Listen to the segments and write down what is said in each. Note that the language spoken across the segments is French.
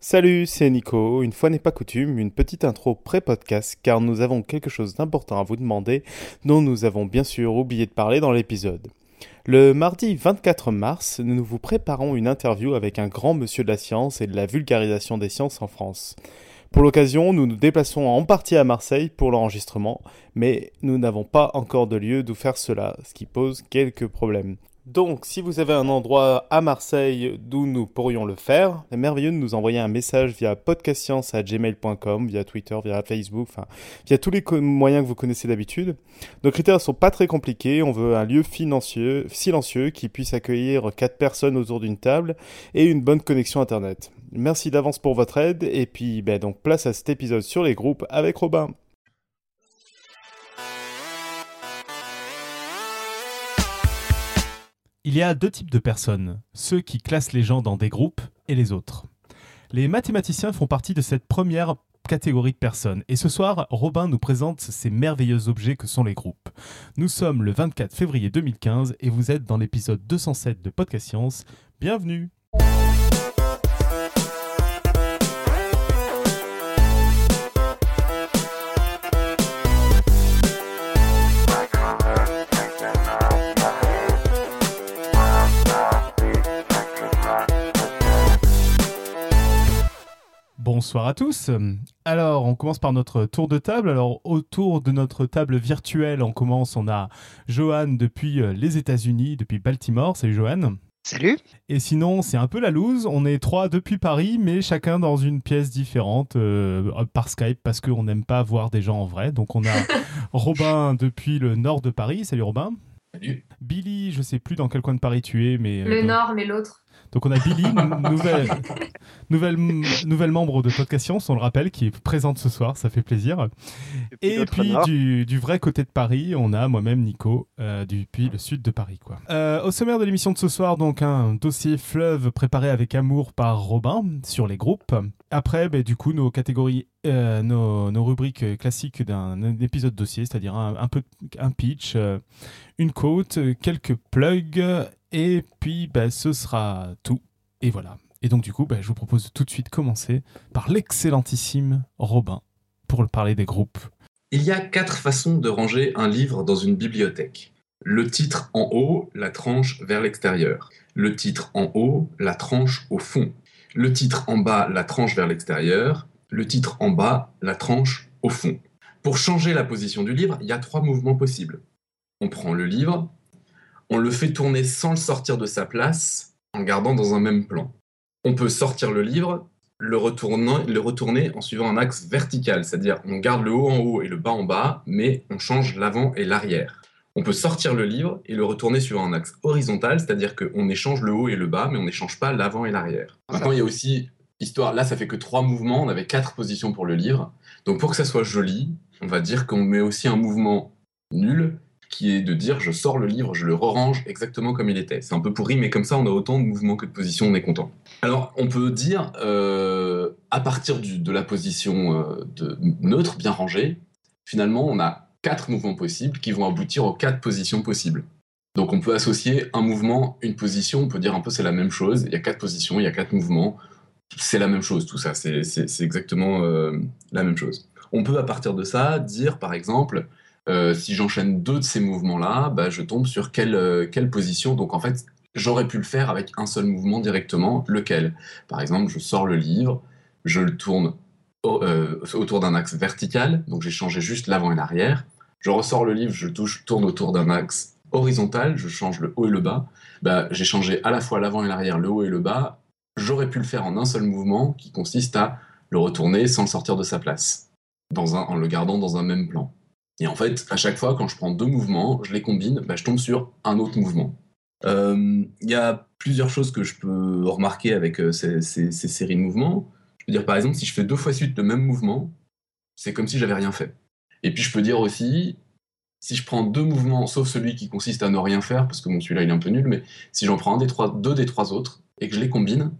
Salut, c'est Nico. Une fois n'est pas coutume, une petite intro pré-podcast car nous avons quelque chose d'important à vous demander dont nous avons bien sûr oublié de parler dans l'épisode. Le mardi 24 mars, nous vous préparons une interview avec un grand monsieur de la science et de la vulgarisation des sciences en France. Pour l'occasion, nous nous déplaçons en partie à Marseille pour l'enregistrement, mais nous n'avons pas encore de lieu d'où faire cela, ce qui pose quelques problèmes. Donc, si vous avez un endroit à Marseille d'où nous pourrions le faire, c'est merveilleux de nous envoyer un message via podcastscience@gmail.com, via Twitter, via Facebook, enfin, via tous les moyens que vous connaissez d'habitude. Nos critères sont pas très compliqués. On veut un lieu silencieux qui puisse accueillir quatre personnes autour d'une table et une bonne connexion internet. Merci d'avance pour votre aide et puis, ben, donc place à cet épisode sur les groupes avec Robin. Il y a deux types de personnes, ceux qui classent les gens dans des groupes et les autres. Les mathématiciens font partie de cette première catégorie de personnes. Et ce soir, Robin nous présente ces merveilleux objets que sont les groupes. Nous sommes le 24 février 2015 et vous êtes dans l'épisode 207 de Podcast Science. Bienvenue Bonsoir à tous. Alors, on commence par notre tour de table. Alors, autour de notre table virtuelle, on commence. On a Johan depuis euh, les États-Unis, depuis Baltimore. Salut Johan. Salut. Et sinon, c'est un peu la loose. On est trois depuis Paris, mais chacun dans une pièce différente euh, par Skype parce qu'on n'aime pas voir des gens en vrai. Donc, on a Robin depuis le nord de Paris. Salut Robin. Salut. Billy, je sais plus dans quel coin de Paris tu es, mais. Euh, le nord, mais l'autre. Donc on a Billy, nouvelle, nouvelle, nouvelle membre de Podcast Science, on le rappelle, qui est présente ce soir, ça fait plaisir. Et puis, du, du, vrai côté de Paris, on a moi-même Nico, euh, depuis le sud de Paris. Quoi. Euh, au sommaire de l'émission de ce soir, donc un dossier fleuve préparé avec amour par Robin sur les groupes. Après, ben, du coup, nos catégories, euh, nos, nos, rubriques classiques d'un épisode dossier, c'est-à-dire un, un, peu un pitch, une quote, quelques plugs et puis, bah, ce sera tout. Et voilà. Et donc, du coup, bah, je vous propose tout de suite commencer par l'excellentissime Robin pour parler des groupes. Il y a quatre façons de ranger un livre dans une bibliothèque. Le titre en haut, la tranche vers l'extérieur. Le titre en haut, la tranche au fond. Le titre en bas, la tranche vers l'extérieur. Le titre en bas, la tranche au fond. Pour changer la position du livre, il y a trois mouvements possibles. On prend le livre, on le fait tourner sans le sortir de sa place, en gardant dans un même plan. On peut sortir le livre, le retourner, le retourner en suivant un axe vertical, c'est-à-dire on garde le haut en haut et le bas en bas, mais on change l'avant et l'arrière. On peut sortir le livre et le retourner suivant un axe horizontal, c'est-à-dire qu'on échange le haut et le bas, mais on n'échange pas l'avant et l'arrière. Maintenant, il y a aussi histoire, là ça fait que trois mouvements, on avait quatre positions pour le livre. Donc pour que ça soit joli, on va dire qu'on met aussi un mouvement nul qui est de dire je sors le livre, je le range exactement comme il était. C'est un peu pourri, mais comme ça on a autant de mouvements que de positions, on est content. Alors on peut dire, euh, à partir de la position euh, neutre, bien rangée, finalement on a quatre mouvements possibles qui vont aboutir aux quatre positions possibles. Donc on peut associer un mouvement, une position, on peut dire un peu c'est la même chose, il y a quatre positions, il y a quatre mouvements, c'est la même chose tout ça, c'est exactement euh, la même chose. On peut à partir de ça dire par exemple, euh, si j'enchaîne deux de ces mouvements-là, bah, je tombe sur quelle, euh, quelle position. Donc en fait, j'aurais pu le faire avec un seul mouvement directement, lequel? Par exemple, je sors le livre, je le tourne euh, autour d'un axe vertical, donc j'ai changé juste l'avant et l'arrière. Je ressors le livre, je touche, tourne autour d'un axe horizontal, je change le haut et le bas. Bah, j'ai changé à la fois l'avant et l'arrière, le haut et le bas. J'aurais pu le faire en un seul mouvement qui consiste à le retourner sans le sortir de sa place, dans un, en le gardant dans un même plan. Et en fait, à chaque fois, quand je prends deux mouvements, je les combine, bah, je tombe sur un autre mouvement. Euh, il y a plusieurs choses que je peux remarquer avec euh, ces, séries de mouvements. Je peux dire, par exemple, si je fais deux fois suite le même mouvement, c'est comme si j'avais rien fait. Et puis je peux dire aussi, si je prends deux mouvements, sauf celui qui consiste à ne rien faire, parce que bon, celui-là il est un peu nul, mais si j'en prends deux des trois autres et que je les combine,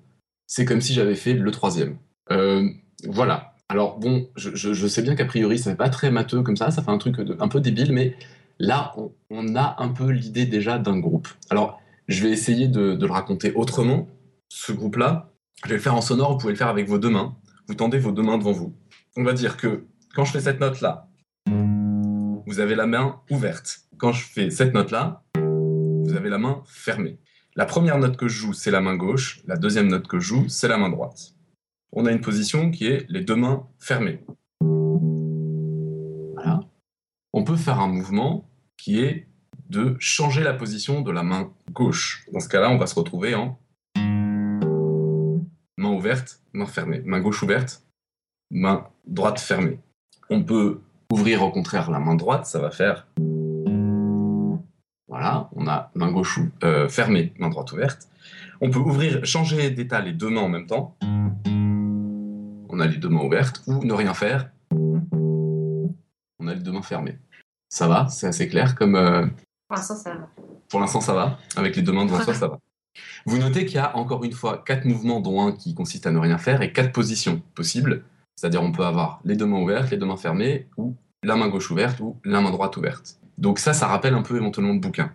c'est comme si j'avais fait le troisième. Euh, voilà. Alors bon, je, sais bien qu'a priori, ça fait pas très matheux comme ça, ça fait un truc un peu débile, mais là, on, a un peu l'idée déjà d'un groupe. Alors, je vais essayer de, le raconter autrement, ce groupe-là. Je vais le faire en sonore, vous pouvez le faire avec vos deux mains. Vous tendez vos deux mains devant vous. On va dire que quand je fais cette note-là, vous avez la main ouverte. Quand je fais cette note-là, vous avez la main fermée. La première note que je joue, c'est la main gauche. La deuxième note que je joue, c'est la main droite. On a une position qui est les deux mains fermées. Voilà. On peut faire un mouvement qui est de changer la position de la main gauche. Dans ce cas-là, on va se retrouver en main ouverte, main fermée. Main gauche ouverte, main droite fermée. On peut ouvrir au contraire la main droite, ça va faire. Voilà, on a main gauche euh, fermée, main droite ouverte. On peut ouvrir, changer d'état les deux mains en même temps. On a les deux mains ouvertes, ou ne rien faire. On a les deux mains fermées. Ça va, c'est assez clair comme. Euh, Pour l'instant, ça va. Pour l'instant, ça va. Avec les deux mains devant soi, ça va. Vous notez qu'il y a encore une fois quatre mouvements, dont un qui consiste à ne rien faire, et quatre positions possibles. C'est-à-dire, on peut avoir les deux mains ouvertes, les deux mains fermées, ou la main gauche ouverte, ou la main droite ouverte. Donc ça, ça rappelle un peu éventuellement le bouquin,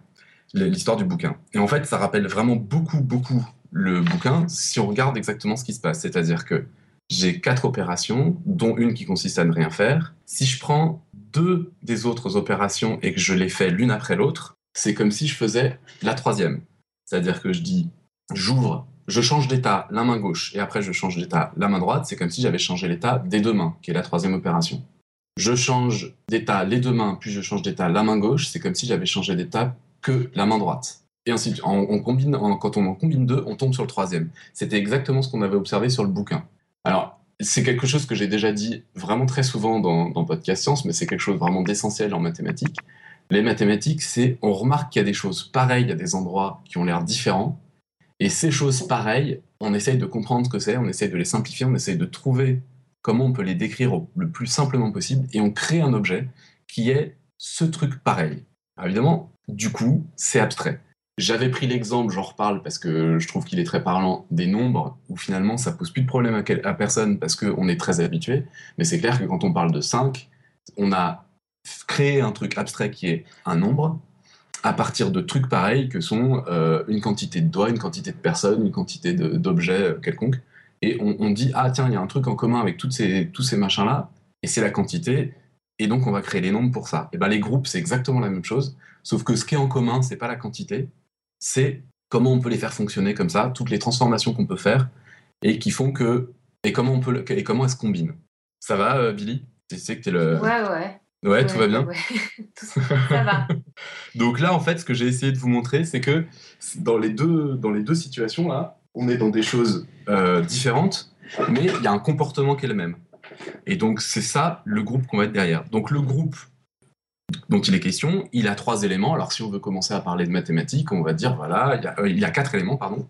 l'histoire du bouquin. Et en fait, ça rappelle vraiment beaucoup, beaucoup le bouquin si on regarde exactement ce qui se passe. C'est-à-dire que j'ai quatre opérations, dont une qui consiste à ne rien faire. Si je prends deux des autres opérations et que je les fais l'une après l'autre, c'est comme si je faisais la troisième. C'est-à-dire que je dis, j'ouvre, je change d'état la main gauche et après je change d'état la main droite. C'est comme si j'avais changé l'état des deux mains, qui est la troisième opération. Je change d'état les deux mains, puis je change d'état la main gauche. C'est comme si j'avais changé d'état que la main droite. Et ensuite, on, combine, quand on en combine deux, on tombe sur le troisième. C'était exactement ce qu'on avait observé sur le bouquin. Alors, c'est quelque chose que j'ai déjà dit vraiment très souvent dans, Podcast Science, mais c'est quelque chose vraiment d'essentiel en mathématiques. Les mathématiques, c'est on remarque qu'il y a des choses pareilles à des endroits qui ont l'air différents, et ces choses pareilles, on essaye de comprendre ce que c'est, on essaye de les simplifier, on essaye de trouver comment on peut les décrire le plus simplement possible, et on crée un objet qui est ce truc pareil. évidemment, du coup, c'est abstrait. J'avais pris l'exemple, j'en reparle parce que je trouve qu'il est très parlant, des nombres, où finalement ça pose plus de problème à, personne parce qu'on est très habitué. Mais c'est clair que quand on parle de 5, on a créé un truc abstrait qui est un nombre à partir de trucs pareils que sont euh, une quantité de doigts, une quantité de personnes, une quantité d'objets euh, quelconques. Et on, dit, ah tiens, il y a un truc en commun avec toutes ces, tous ces machins-là, et c'est la quantité, et donc on va créer les nombres pour ça. Et ben les groupes, c'est exactement la même chose, sauf que ce qui est en commun, c'est pas la quantité, c'est comment on peut les faire fonctionner comme ça, toutes les transformations qu'on peut faire et qui font que et comment on peut et comment elles se combinent. Ça va, euh, Billy? Tu sais que t'es le. Ouais, ouais. Ouais, tout va bien. ça va. Donc là, en fait, ce que j'ai essayé de vous montrer, c'est que dans les deux dans les deux situations là, on est dans des choses euh, différentes, mais il y a un comportement qui est le même. Et donc c'est ça le groupe qu'on va être derrière. Donc le groupe dont il est question, il a trois éléments. Alors, si on veut commencer à parler de mathématiques, on va dire, voilà, il y a, euh, quatre éléments, pardon.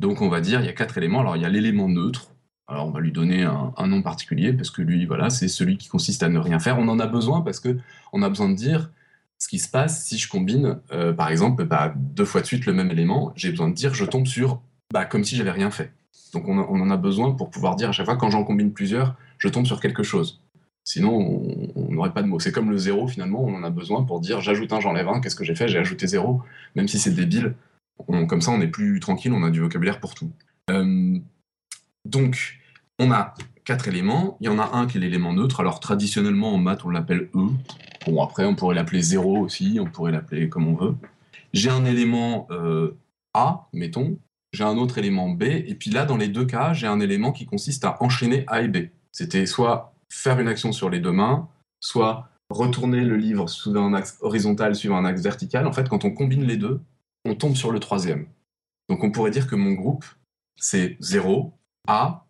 Donc, on va dire, il y a quatre éléments. Alors, il y a l'élément neutre. Alors, on va lui donner un, nom particulier parce que lui, voilà, c'est celui qui consiste à ne rien faire. On en a besoin parce que on a besoin de dire ce qui se passe si je combine, euh, par exemple, bah, deux fois de suite le même élément. J'ai besoin de dire, je tombe sur, bah, comme si j'avais rien fait. Donc, on, on en a besoin pour pouvoir dire à chaque fois, quand j'en combine plusieurs, je tombe sur quelque chose. Sinon, on n'aurait pas de mots. C'est comme le zéro, finalement, on en a besoin pour dire j'ajoute un, j'enlève un, qu'est-ce que j'ai fait? J'ai ajouté zéro. Même si c'est débile, comme ça, on est plus tranquille, on a du vocabulaire pour tout. Euh, donc, on a quatre éléments. Il y en a un qui est l'élément neutre. Alors, traditionnellement, en maths, on l'appelle E. Bon, après, on pourrait l'appeler zéro aussi, on pourrait l'appeler comme on veut. J'ai un élément euh, A, mettons. J'ai un autre élément B. Et puis là, dans les deux cas, j'ai un élément qui consiste à enchaîner A et B. C'était soit faire une action sur les deux mains, soit retourner le livre sous un axe horizontal suivant un axe vertical. En fait, quand on combine les deux, on tombe sur le troisième. Donc on pourrait dire que mon groupe, c'est 0, A,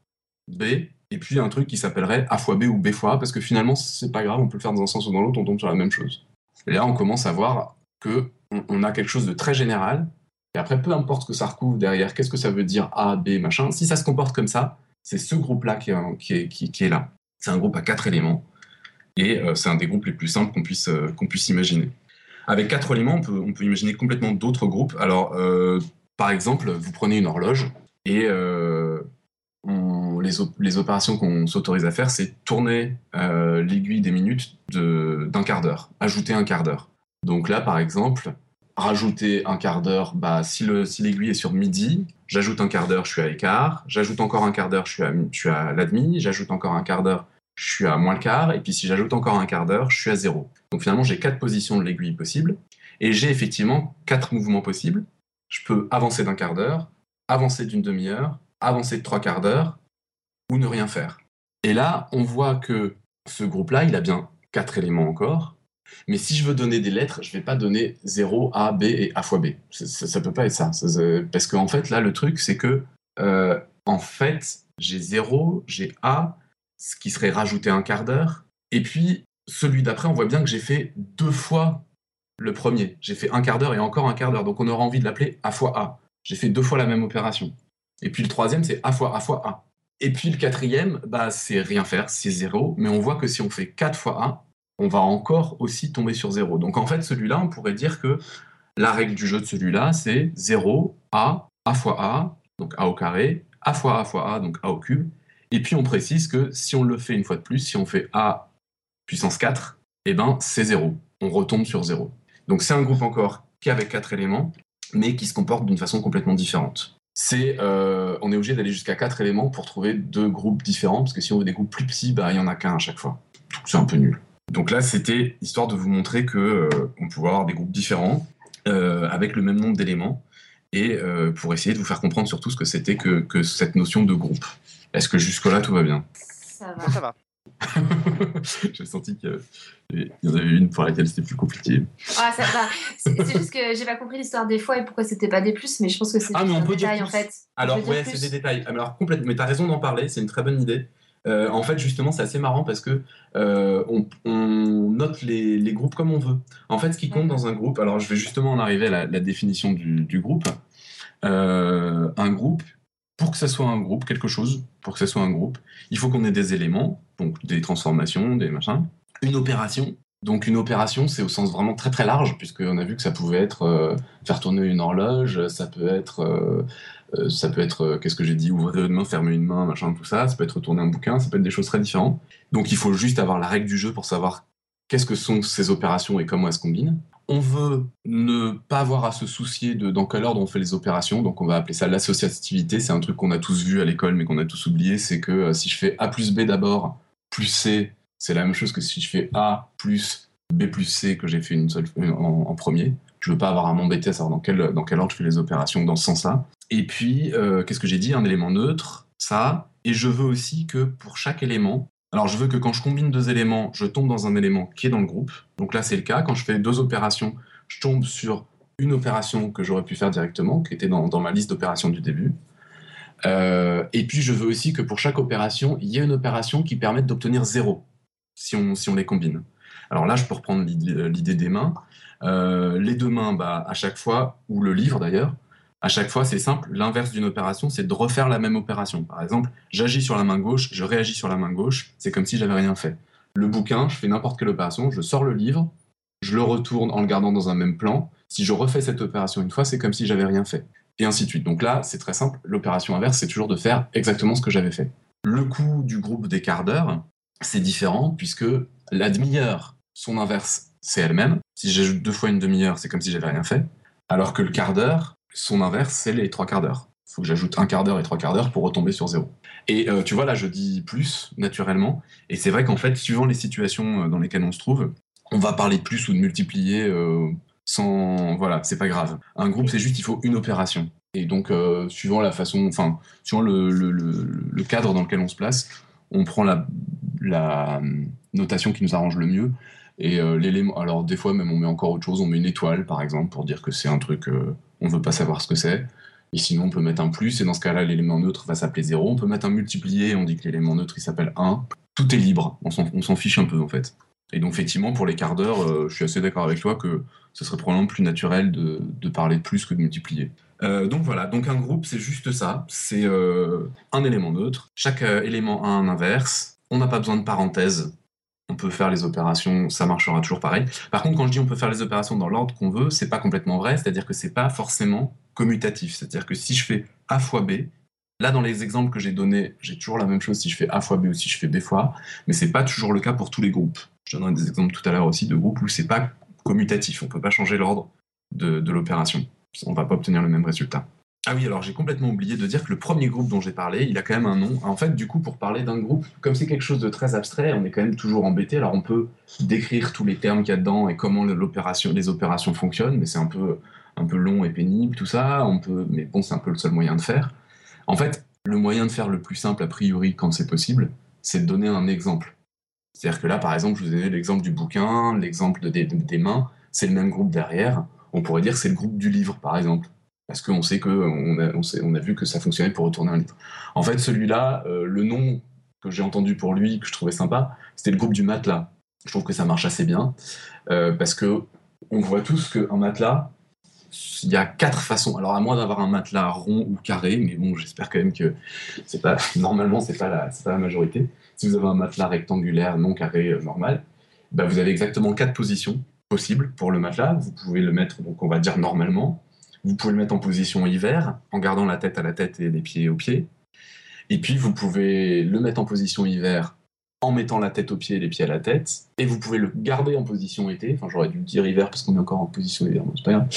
B, et puis un truc qui s'appellerait A fois B ou B fois A, parce que finalement, c'est pas grave, on peut le faire dans un sens ou dans l'autre, on tombe sur la même chose. Et là, on commence à voir que on, a quelque chose de très général, et après, peu importe ce que ça recouvre derrière, qu'est-ce que ça veut dire A, B, machin, si ça se comporte comme ça, c'est ce groupe-là qui, qui est là. C'est un groupe à quatre éléments et euh, c'est un des groupes les plus simples qu'on puisse, euh, puisse imaginer. Avec quatre éléments, on peut, on peut imaginer complètement d'autres groupes. Alors, euh, par exemple, vous prenez une horloge et les, les, opérations qu'on s'autorise à faire, c'est tourner l'aiguille des minutes d'un quart d'heure, ajouter un quart d'heure. Donc là, par exemple, rajouter un quart d'heure, bah, si l'aiguille si est sur midi, j'ajoute un quart d'heure, je suis à écart, j'ajoute encore un quart d'heure, je suis à, je suis à la demi, j'ajoute encore un quart d'heure, je suis à moins le quart, et puis si j'ajoute encore un quart d'heure, je suis à zéro. Donc finalement, j'ai quatre positions de l'aiguille possibles, et j'ai effectivement quatre mouvements possibles. Je peux avancer d'un quart d'heure, avancer d'une demi-heure, avancer de trois quarts d'heure, ou ne rien faire. Et là, on voit que ce groupe-là, il a bien quatre éléments encore, mais si je veux donner des lettres, je ne vais pas donner 0, A, B et A fois B. Ça ne peut pas être ça. Parce qu'en fait, là, le truc, c'est que, euh, en fait, j'ai 0, j'ai A, ce qui serait rajouter un quart d'heure. Et puis, celui d'après, on voit bien que j'ai fait deux fois le premier. J'ai fait un quart d'heure et encore un quart d'heure. Donc, on aura envie de l'appeler A fois A. J'ai fait deux fois la même opération. Et puis, le troisième, c'est A fois A fois A. Et puis, le quatrième, bah, c'est rien faire, c'est 0. Mais on voit que si on fait 4 fois A, on va encore aussi tomber sur 0. Donc en fait, celui-là, on pourrait dire que la règle du jeu de celui-là, c'est 0, A, A fois A, donc A au carré, A fois A fois A, donc A au cube. Et puis on précise que si on le fait une fois de plus, si on fait A puissance 4, eh ben c'est 0. On retombe sur 0. Donc c'est un groupe encore qui avec 4 éléments, mais qui se comporte d'une façon complètement différente. C'est, euh, on est obligé d'aller jusqu'à 4 éléments pour trouver deux groupes différents, parce que si on veut des groupes plus petits, bah, il n'y en a qu'un à chaque fois. C'est un peu nul. Donc là, c'était histoire de vous montrer que euh, on pouvait avoir des groupes différents euh, avec le même nombre d'éléments et pour essayer de vous faire comprendre surtout ce que c'était que, cette notion de groupe. Est-ce que jusque-là tout va bien Ça va. Ça va. j'ai senti qu'il y en avait une pour laquelle c'était plus compliqué. Ah, ça va. C'est juste que j'ai pas compris l'histoire des fois et pourquoi c'était pas des plus, mais je pense que c'est ah, mais on peut détail en fait. Alors, ouais, c'est des détails. Alors, complètement. Mais t'as raison d'en parler, c'est une très bonne idée. Euh, en fait, justement, c'est assez marrant parce que euh, on, note les, groupes comme on veut. En fait, ce qui compte dans un groupe, alors je vais justement en arriver à la, définition du, groupe. Euh, un groupe, pour que ça soit un groupe, quelque chose, pour que ça soit un groupe, il faut qu'on ait des éléments, donc des transformations, des machins, une opération. Donc une opération, c'est au sens vraiment très très large, puisqu'on a vu que ça pouvait être faire tourner une horloge, ça peut être euh, ça peut être, euh, qu'est-ce que j'ai dit, ouvrir une main, fermer une main, machin, tout ça. Ça peut être tourner un bouquin, ça peut être des choses très différentes. Donc il faut juste avoir la règle du jeu pour savoir qu'est-ce que sont ces opérations et comment elles se combinent? On veut ne pas avoir à se soucier de dans quel ordre on fait les opérations, donc on va appeler ça l'associativité. C'est un truc qu'on a tous vu à l'école mais qu'on a tous oublié, c'est que euh, si je fais A plus B d'abord, plus C, c'est la même chose que si je fais A plus B plus C que j'ai fait une seule en, premier. Je veux pas avoir à m'embêter à savoir dans quel, dans quel ordre je fais les opérations dans ce sens-là. Et puis, euh, qu'est-ce que j'ai dit? Un élément neutre, ça. Et je veux aussi que pour chaque élément, alors je veux que quand je combine deux éléments, je tombe dans un élément qui est dans le groupe. Donc là, c'est le cas. Quand je fais deux opérations, je tombe sur une opération que j'aurais pu faire directement, qui était dans, ma liste d'opérations du début. Euh, et puis, je veux aussi que pour chaque opération, il y ait une opération qui permette d'obtenir zéro, si on, les combine. Alors là, je peux reprendre l'idée des mains. Euh, les deux mains, bah, à chaque fois, ou le livre d'ailleurs, à chaque fois, c'est simple. L'inverse d'une opération, c'est de refaire la même opération. Par exemple, j'agis sur la main gauche, je réagis sur la main gauche, c'est comme si j'avais rien fait. Le bouquin, je fais n'importe quelle opération, je sors le livre, je le retourne en le gardant dans un même plan. Si je refais cette opération une fois, c'est comme si j'avais rien fait. Et ainsi de suite. Donc là, c'est très simple. L'opération inverse, c'est toujours de faire exactement ce que j'avais fait. Le coût du groupe des quarts d'heure, c'est différent puisque la demi-heure, son inverse, c'est elle-même. Si j'ajoute deux fois une demi-heure, c'est comme si j'avais rien fait. Alors que le quart d'heure, son inverse, c'est les trois quarts d'heure. Il faut que j'ajoute un quart d'heure et trois quarts d'heure pour retomber sur zéro. Et euh, tu vois, là, je dis plus, naturellement. Et c'est vrai qu'en fait, suivant les situations euh, dans lesquelles on se trouve, on va parler de plus ou de multiplier euh, sans. Voilà, c'est pas grave. Un groupe, c'est juste, il faut une opération. Et donc, suivant la façon, enfin, suivant le, le, cadre dans lequel on se place, on prend la, la notation qui nous arrange le mieux. Et l'élément, alors des fois même on met encore autre chose, on met une étoile par exemple pour dire que c'est un truc on veut pas savoir ce que c'est. Et sinon, on peut mettre un plus, et dans ce cas-là, l'élément neutre va s'appeler 0. On peut mettre un multiplié, on dit que l'élément neutre, il s'appelle 1. Tout est libre, on s'en fiche un peu, en fait. Et donc, effectivement, pour les quarts d'heure, euh, je suis assez d'accord avec toi que ce serait probablement plus naturel de, parler de plus que de multiplier. Euh, donc voilà, donc un groupe, c'est juste ça. C'est euh, un élément neutre. Chaque élément a un inverse. On n'a pas besoin de parenthèses on peut faire les opérations, ça marchera toujours pareil. Par contre, quand je dis on peut faire les opérations dans l'ordre qu'on veut, c'est pas complètement vrai, c'est-à-dire que c'est pas forcément commutatif. C'est-à-dire que si je fais A fois B, là dans les exemples que j'ai donnés, j'ai toujours la même chose si je fais A fois B ou si je fais B fois A, mais c'est pas toujours le cas pour tous les groupes. Je donnerai des exemples tout à l'heure aussi de groupes où c'est pas commutatif, on peut pas changer l'ordre de, de l'opération. On va pas obtenir le même résultat. Ah oui, alors j'ai complètement oublié de dire que le premier groupe dont j'ai parlé, il a quand même un nom. En fait, du coup, pour parler d'un groupe, comme c'est quelque chose de très abstrait, on est quand même toujours embêté. Alors on peut décrire tous les termes qu'il y a dedans et comment les opérations fonctionnent, mais c'est un peu, un peu long et pénible tout ça. On peut, mais bon, c'est un peu le seul moyen de faire. En fait, le moyen de faire le plus simple a priori quand c'est possible, c'est de donner un exemple. C'est-à-dire que là, par exemple, je vous ai donné l'exemple du bouquin, l'exemple des mains, c'est le même groupe derrière. On pourrait dire c'est le groupe du livre, par exemple parce qu'on sait que on a, on, a, vu que ça fonctionnait pour retourner un livre. En fait, celui-là, euh, le nom que j'ai entendu pour lui, que je trouvais sympa, c'était le groupe du matelas. Je trouve que ça marche assez bien, euh, parce que on voit tous qu'un matelas, il y a quatre façons. Alors à moins d'avoir un matelas rond ou carré, mais bon, j'espère quand même que c'est pas normalement c'est pas la pas la majorité. Si vous avez un matelas rectangulaire non carré euh, normal, bah, vous avez exactement quatre positions possibles pour le matelas. Vous pouvez le mettre donc on va dire normalement. Vous pouvez le mettre en position hiver, en gardant la tête à la tête et les pieds aux pieds. Et puis, vous pouvez le mettre en position hiver en mettant la tête aux pieds et les pieds à la tête. Et vous pouvez le garder en position été. Enfin, j'aurais dû dire hiver parce qu'on est encore en position hiver, c'est pas grave.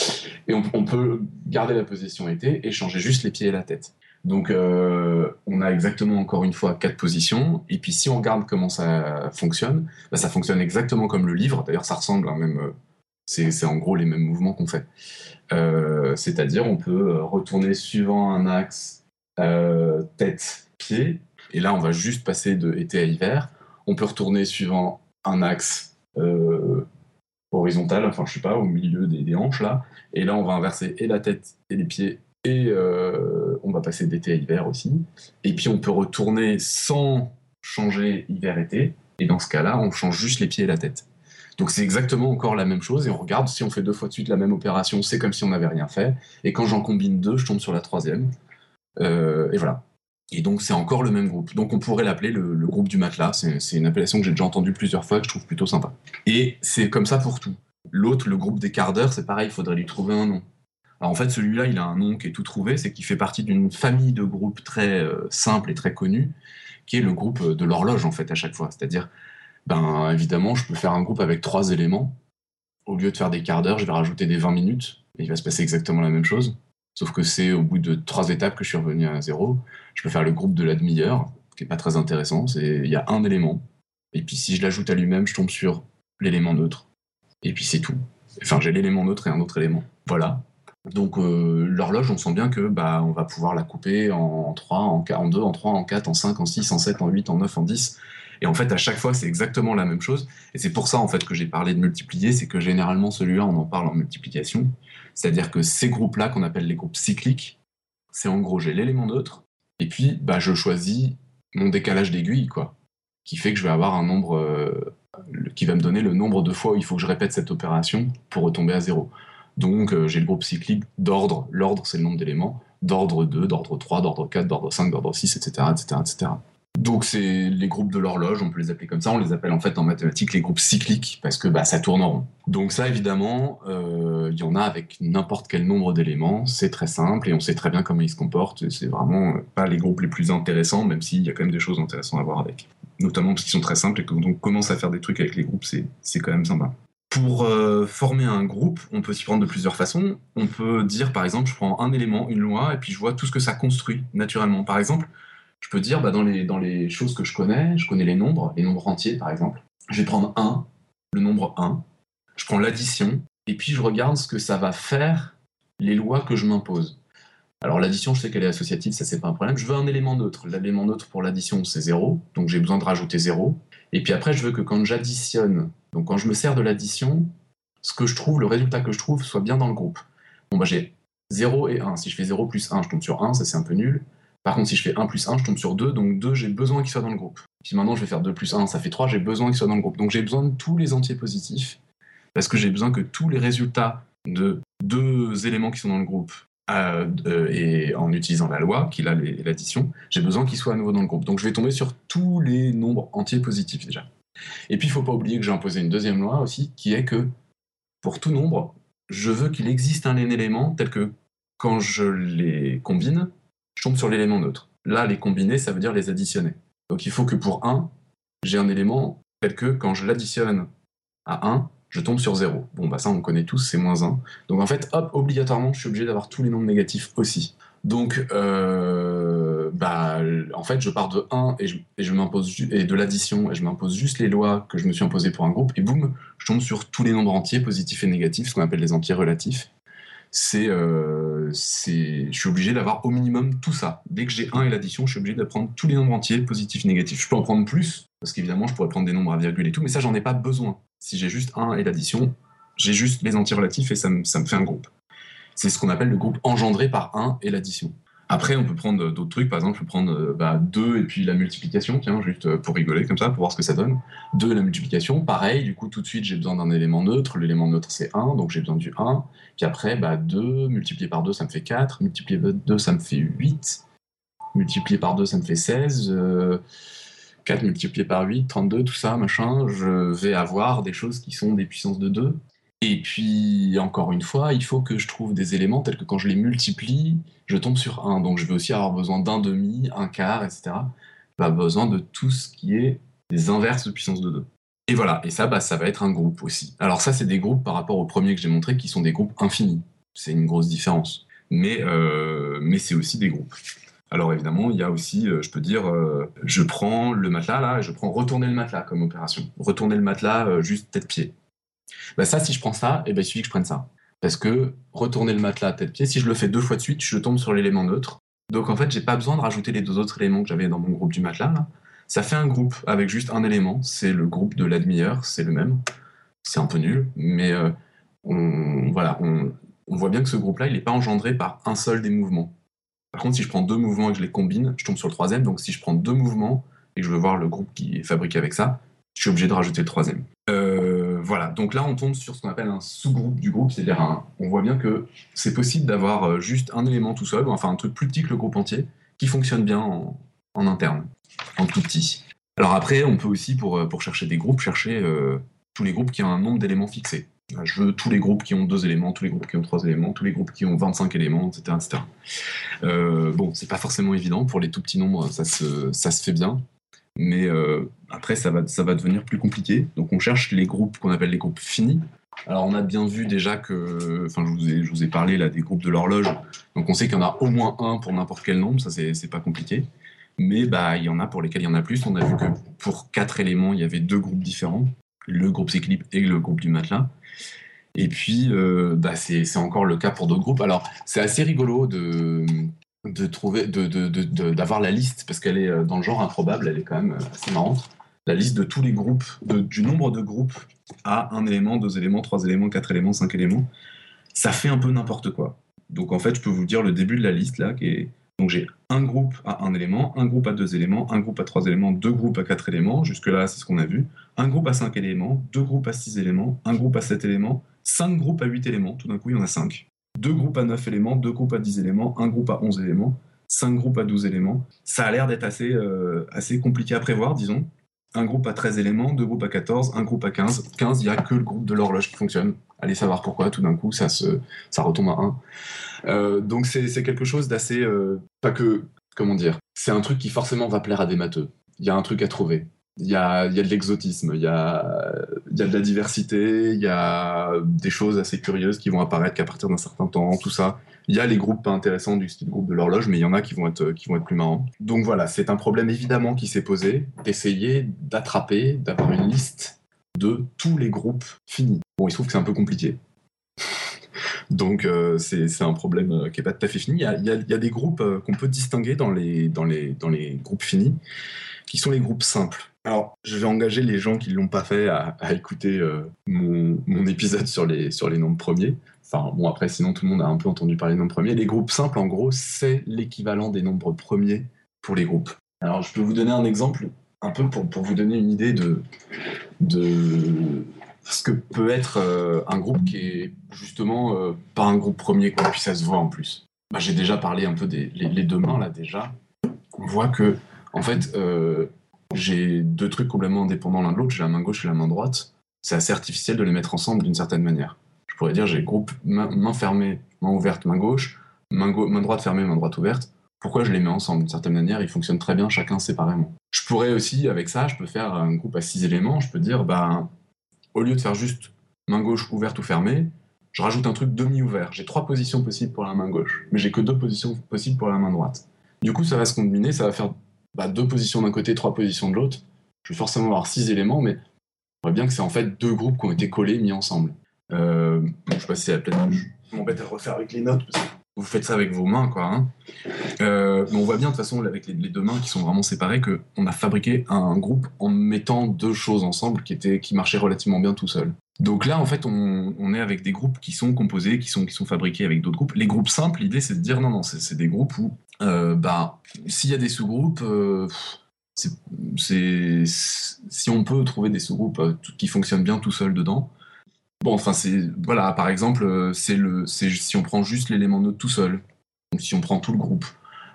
Et on, peut garder la position été et changer juste les pieds et la tête. Donc, euh, on a exactement encore une fois quatre positions. Et puis, si on regarde comment ça fonctionne, bah, ça fonctionne exactement comme le livre. D'ailleurs, ça ressemble, hein, même. Euh, c'est en gros les mêmes mouvements qu'on fait. Euh, c'est-à-dire, on peut euh, retourner suivant un axe euh, tête-pied, et là, on va juste passer de été à hiver. On peut retourner suivant un axe horizontal, enfin, je sais pas, au milieu des, hanches, là, et là, on va inverser et la tête et les pieds, et on va passer d'été à hiver aussi. Et puis, on peut retourner sans changer hiver-été, et dans ce cas-là, on change juste les pieds et la tête. Donc c'est exactement encore la même chose et on regarde si on fait deux fois de suite la même opération, c'est comme si on n'avait rien fait. Et quand j'en combine deux, je tombe sur la troisième. Euh, et voilà. Et donc c'est encore le même groupe. Donc on pourrait l'appeler le, groupe du matelas. C'est une appellation que j'ai déjà entendue plusieurs fois que je trouve plutôt sympa. Et c'est comme ça pour tout. L'autre, le groupe des quarts d'heure, c'est pareil, il faudrait lui trouver un nom. Alors en fait, celui-là, il a un nom qui est tout trouvé, c'est qu'il fait partie d'une famille de groupes très euh, simple et très connus, qui est le groupe de l'horloge en fait à chaque fois. C'est-à-dire ben évidemment, je peux faire un groupe avec trois éléments. Au lieu de faire des quarts d'heure, je vais rajouter des 20 minutes, et il va se passer exactement la même chose. Sauf que c'est au bout de trois étapes que je suis revenu à zéro. Je peux faire le groupe de la demi-heure, qui est pas très intéressant. Il y a un élément, et puis si je l'ajoute à lui-même, je tombe sur l'élément neutre. Et puis c'est tout. Enfin, j'ai l'élément neutre et un autre élément. Voilà. Donc euh, l'horloge, on sent bien que bah on va pouvoir la couper en 3, en, en 2, en 3, en 4, en 5, en 6, en 7, en 8, en 9, en 10. Et en fait, à chaque fois, c'est exactement la même chose. Et c'est pour ça, en fait, que j'ai parlé de multiplier, c'est que généralement, celui-là, on en parle en multiplication. C'est-à-dire que ces groupes-là, qu'on appelle les groupes cycliques, c'est en gros, j'ai l'élément neutre, et puis, bah, je choisis mon décalage d'aiguille, quoi, qui fait que je vais avoir un nombre euh, qui va me donner le nombre de fois où il faut que je répète cette opération pour retomber à zéro. Donc, euh, j'ai le groupe cyclique d'ordre, l'ordre, c'est le nombre d'éléments, d'ordre 2, d'ordre 3, d'ordre 4, d'ordre 5, d'ordre 6, etc., etc., etc. Donc c'est les groupes de l'horloge, on peut les appeler comme ça. On les appelle en fait en mathématiques les groupes cycliques parce que bah, ça tourne en rond. Donc ça évidemment, euh, il y en a avec n'importe quel nombre d'éléments. C'est très simple et on sait très bien comment ils se comportent. C'est vraiment pas les groupes les plus intéressants, même s'il y a quand même des choses intéressantes à voir avec. Notamment parce qu'ils sont très simples et que on commence à faire des trucs avec les groupes, c'est quand même sympa. Pour euh, former un groupe, on peut s'y prendre de plusieurs façons. On peut dire par exemple, je prends un élément, une loi, et puis je vois tout ce que ça construit naturellement. Par exemple, je peux dire, bah, dans, les, dans les choses que je connais, je connais les nombres, les nombres entiers par exemple. Je vais prendre 1, le nombre 1, je prends l'addition, et puis je regarde ce que ça va faire, les lois que je m'impose. Alors l'addition, je sais qu'elle est associative, ça c'est pas un problème. Je veux un élément neutre. L'élément neutre pour l'addition, c'est 0, donc j'ai besoin de rajouter 0. Et puis après, je veux que quand j'additionne, donc quand je me sers de l'addition, ce que je trouve, le résultat que je trouve, soit bien dans le groupe. Bon, bah j'ai 0 et 1. Si je fais 0 plus 1, je tombe sur 1, ça c'est un peu nul. Par contre, si je fais 1 plus 1, je tombe sur 2, donc 2, j'ai besoin qu'il soit dans le groupe. Puis maintenant, je vais faire 2 plus 1, ça fait 3, j'ai besoin qu'il soit dans le groupe. Donc j'ai besoin de tous les entiers positifs, parce que j'ai besoin que tous les résultats de deux éléments qui sont dans le groupe, euh, euh, et en utilisant la loi, qui a l'addition, j'ai besoin qu'ils soient à nouveau dans le groupe. Donc je vais tomber sur tous les nombres entiers positifs déjà. Et puis il ne faut pas oublier que j'ai imposé une deuxième loi aussi, qui est que pour tout nombre, je veux qu'il existe un élément tel que quand je les combine, je tombe sur l'élément neutre. Là, les combiner, ça veut dire les additionner. Donc il faut que pour 1, j'ai un élément tel que quand je l'additionne à 1, je tombe sur 0. Bon, bah ça, on connaît tous, c'est moins 1. Donc en fait, hop, obligatoirement, je suis obligé d'avoir tous les nombres négatifs aussi. Donc, euh, bah, en fait, je pars de 1 et je, m'impose et de l'addition et je m'impose juste les lois que je me suis imposées pour un groupe et boum, je tombe sur tous les nombres entiers, positifs et négatifs, ce qu'on appelle les entiers relatifs. C'est, euh, c'est, je suis obligé d'avoir au minimum tout ça. Dès que j'ai 1 et l'addition, je suis obligé de prendre tous les nombres entiers, positifs, négatifs. Je peux en prendre plus parce qu'évidemment, je pourrais prendre des nombres à virgule et tout, mais ça, j'en ai pas besoin. Si j'ai juste 1 et l'addition, j'ai juste les entiers relatifs et ça me, ça me fait un groupe. C'est ce qu'on appelle le groupe engendré par 1 et l'addition. Après, on peut prendre d'autres trucs. Par exemple, prendre euh, bah, 2 et puis la multiplication, tiens, juste euh, pour rigoler comme ça, pour voir ce que ça donne. 2 et la multiplication, pareil, du coup, tout de suite, j'ai besoin d'un élément neutre. L'élément neutre, c'est 1, donc j'ai besoin du 1. Puis après, bah, 2 multiplié par 2, ça me fait 4. Multiplié par 2, ça me fait 8. Multiplié par 2, ça me fait 16. 4 multiplié par 8, 32, tout ça, machin. Je vais avoir des choses qui sont des puissances de 2. Et puis, encore une fois, il faut que je trouve des éléments tels que quand je les multiplie, je tombe sur 1. Donc je vais aussi avoir besoin d'un demi, un quart, etc. Pas besoin de tout ce qui est des inverses de puissance de 2. Et voilà, et ça, bah, ça va être un groupe aussi. Alors ça, c'est des groupes par rapport au premier que j'ai montré qui sont des groupes infinis. C'est une grosse différence. Mais, euh, mais c'est aussi des groupes. Alors évidemment, il y a aussi, euh, je peux dire, euh, je prends le matelas là, et je prends retourner le matelas comme opération. Retourner le matelas juste tête-pied. Bah ça, si je prends ça, et eh ben, il suffit que je prenne ça. Parce que retourner le matelas tête-pied, si je le fais deux fois de suite, je tombe sur l'élément neutre. Donc en fait, j'ai pas besoin de rajouter les deux autres éléments que j'avais dans mon groupe du matelas. Ça fait un groupe avec juste un élément. C'est le groupe de la demi-heure, c'est le même. C'est un peu nul, mais euh, on, voilà, on, voit bien que ce groupe-là, il n'est pas engendré par un seul des mouvements. Par contre, si je prends deux mouvements et que je les combine, je tombe sur le troisième. Donc si je prends deux mouvements et que je veux voir le groupe qui est fabriqué avec ça, je suis obligé de rajouter le troisième. Euh, voilà, donc là on tombe sur ce qu'on appelle un sous-groupe du groupe, c'est-à-dire on voit bien que c'est possible d'avoir euh, juste un élément tout seul, enfin un truc plus petit que le groupe entier, qui fonctionne bien en, interne, en tout petit. Alors après, on peut aussi, pour, euh, chercher des groupes, chercher tous les groupes qui ont un nombre d'éléments fixés. Je veux tous les groupes qui ont deux éléments, tous les groupes qui ont trois éléments, tous les groupes qui ont 25 éléments, etc. etc. bon, c'est pas forcément évident, pour les tout petits nombres, ça se fait bien. Mais euh, après, ça va, ça va devenir plus compliqué. Donc on cherche les groupes qu'on appelle les groupes finis. Alors on a bien vu déjà que, enfin je vous ai, parlé là des groupes de l'horloge. Donc on sait qu'il y en a au moins un pour n'importe quel nombre, ça c'est pas compliqué. Mais bah il y en a pour lesquels il y en a plus. On a vu que pour quatre éléments, il y avait deux groupes différents, le groupe Cyclip et le groupe du matelas. Et puis, euh, bah, c'est encore le cas pour d'autres groupes. Alors, c'est assez rigolo de, de trouver, de, d'avoir la liste, parce qu'elle est euh, dans le genre improbable, elle est quand même euh, assez marrante. La liste de tous les groupes, du nombre de groupes à un élément, deux éléments, trois éléments, quatre éléments, cinq éléments, ça fait un peu n'importe quoi. Donc en fait, je peux vous dire le début de la liste là, qui est donc j'ai un groupe à un élément, un groupe à deux éléments, un groupe à trois éléments, deux groupes à quatre éléments. Jusque là, c'est ce qu'on a vu. Un groupe à cinq éléments, deux groupes à six éléments, un groupe à sept éléments, cinq groupes à huit éléments. Tout d'un coup, il y en a cinq deux groupes à 9 éléments, deux groupes à 10 éléments, un groupe à 11 éléments, cinq groupes à 12 éléments. Ça a l'air d'être assez, euh, assez compliqué à prévoir, disons. Un groupe à 13 éléments, deux groupes à 14, un groupe à 15. 15, il n'y a que le groupe de l'horloge qui fonctionne. Allez savoir pourquoi, tout d'un coup, ça, se, ça retombe à 1. Euh, donc c'est quelque chose d'assez... Euh, pas que... Comment dire C'est un truc qui forcément va plaire à des matheux. Il y a un truc à trouver il y a, de l'exotisme, il y a, de la diversité, il y a des choses assez curieuses qui vont apparaître qu'à partir d'un certain temps, tout ça. Il y a les groupes pas intéressants du style groupe de l'horloge, mais il y en a qui vont être, qui vont être plus marrants. Donc voilà, c'est un problème évidemment qui s'est posé, d'essayer d'attraper, d'avoir une liste de tous les groupes finis. Bon, il se trouve que c'est un peu compliqué. Donc euh, c'est un problème euh, qui n'est pas tout à fait fini. Il y a, des groupes euh, qu'on peut distinguer dans les, dans, les, dans les groupes finis, qui sont les groupes simples. Alors, je vais engager les gens qui ne l'ont pas fait à, écouter euh, mon, épisode sur les, sur les nombres premiers. Enfin, bon, après, sinon, tout le monde a un peu entendu parler des nombres premiers. Les groupes simples, en gros, c'est l'équivalent des nombres premiers pour les groupes. Alors, je peux vous donner un exemple, un peu pour, pour vous donner une idée de, de ce que peut être euh, un groupe qui est justement euh, pas un groupe premier, quoi, puis ça se voit en plus. Bah, J'ai déjà parlé un peu des les, deux mains, là, déjà. On voit que, en fait, j'ai deux trucs complètement indépendants l'un de l'autre, j'ai la main gauche et la main droite. C'est assez artificiel de les mettre ensemble d'une certaine manière. Je pourrais dire j'ai groupe main, fermée, main ouverte, main gauche, main, main droite fermée, main droite ouverte. Pourquoi je les mets ensemble? D'une certaine manière, ils fonctionnent très bien chacun séparément. Je pourrais aussi, avec ça, je peux faire un groupe à six éléments. Je peux dire, bah, au lieu de faire juste main gauche ouverte ou fermée, je rajoute un truc demi-ouvert. J'ai trois positions possibles pour la main gauche, mais j'ai que deux positions possibles pour la main droite. Du coup, ça va se combiner, ça va faire bah, deux positions d'un côté, trois positions de l'autre. Je vais forcément avoir six éléments, mais on voit bien que c'est en fait deux groupes qui ont été collés, mis ensemble. Euh, je sais pas si c'est peut-être. Je m'embête à refaire avec les notes parce que vous faites ça avec vos mains, quoi. Hein. Euh, mais on voit bien de toute façon avec les, deux mains qui sont vraiment séparées que on a fabriqué un groupe en mettant deux choses ensemble qui étaient qui marchaient relativement bien tout seul. Donc là, en fait, on, est avec des groupes qui sont composés, qui sont qui sont fabriqués avec d'autres groupes. Les groupes simples, l'idée c'est de dire non, non, c'est des groupes où, euh, bah, s'il y a des sous-groupes. Euh, c'est si on peut trouver des sous-groupes qui fonctionnent bien tout seul dedans, Bon, enfin, c'est. Voilà, par exemple, euh, c'est le, si on prend juste l'élément neutre tout seul, donc si on prend tout le groupe.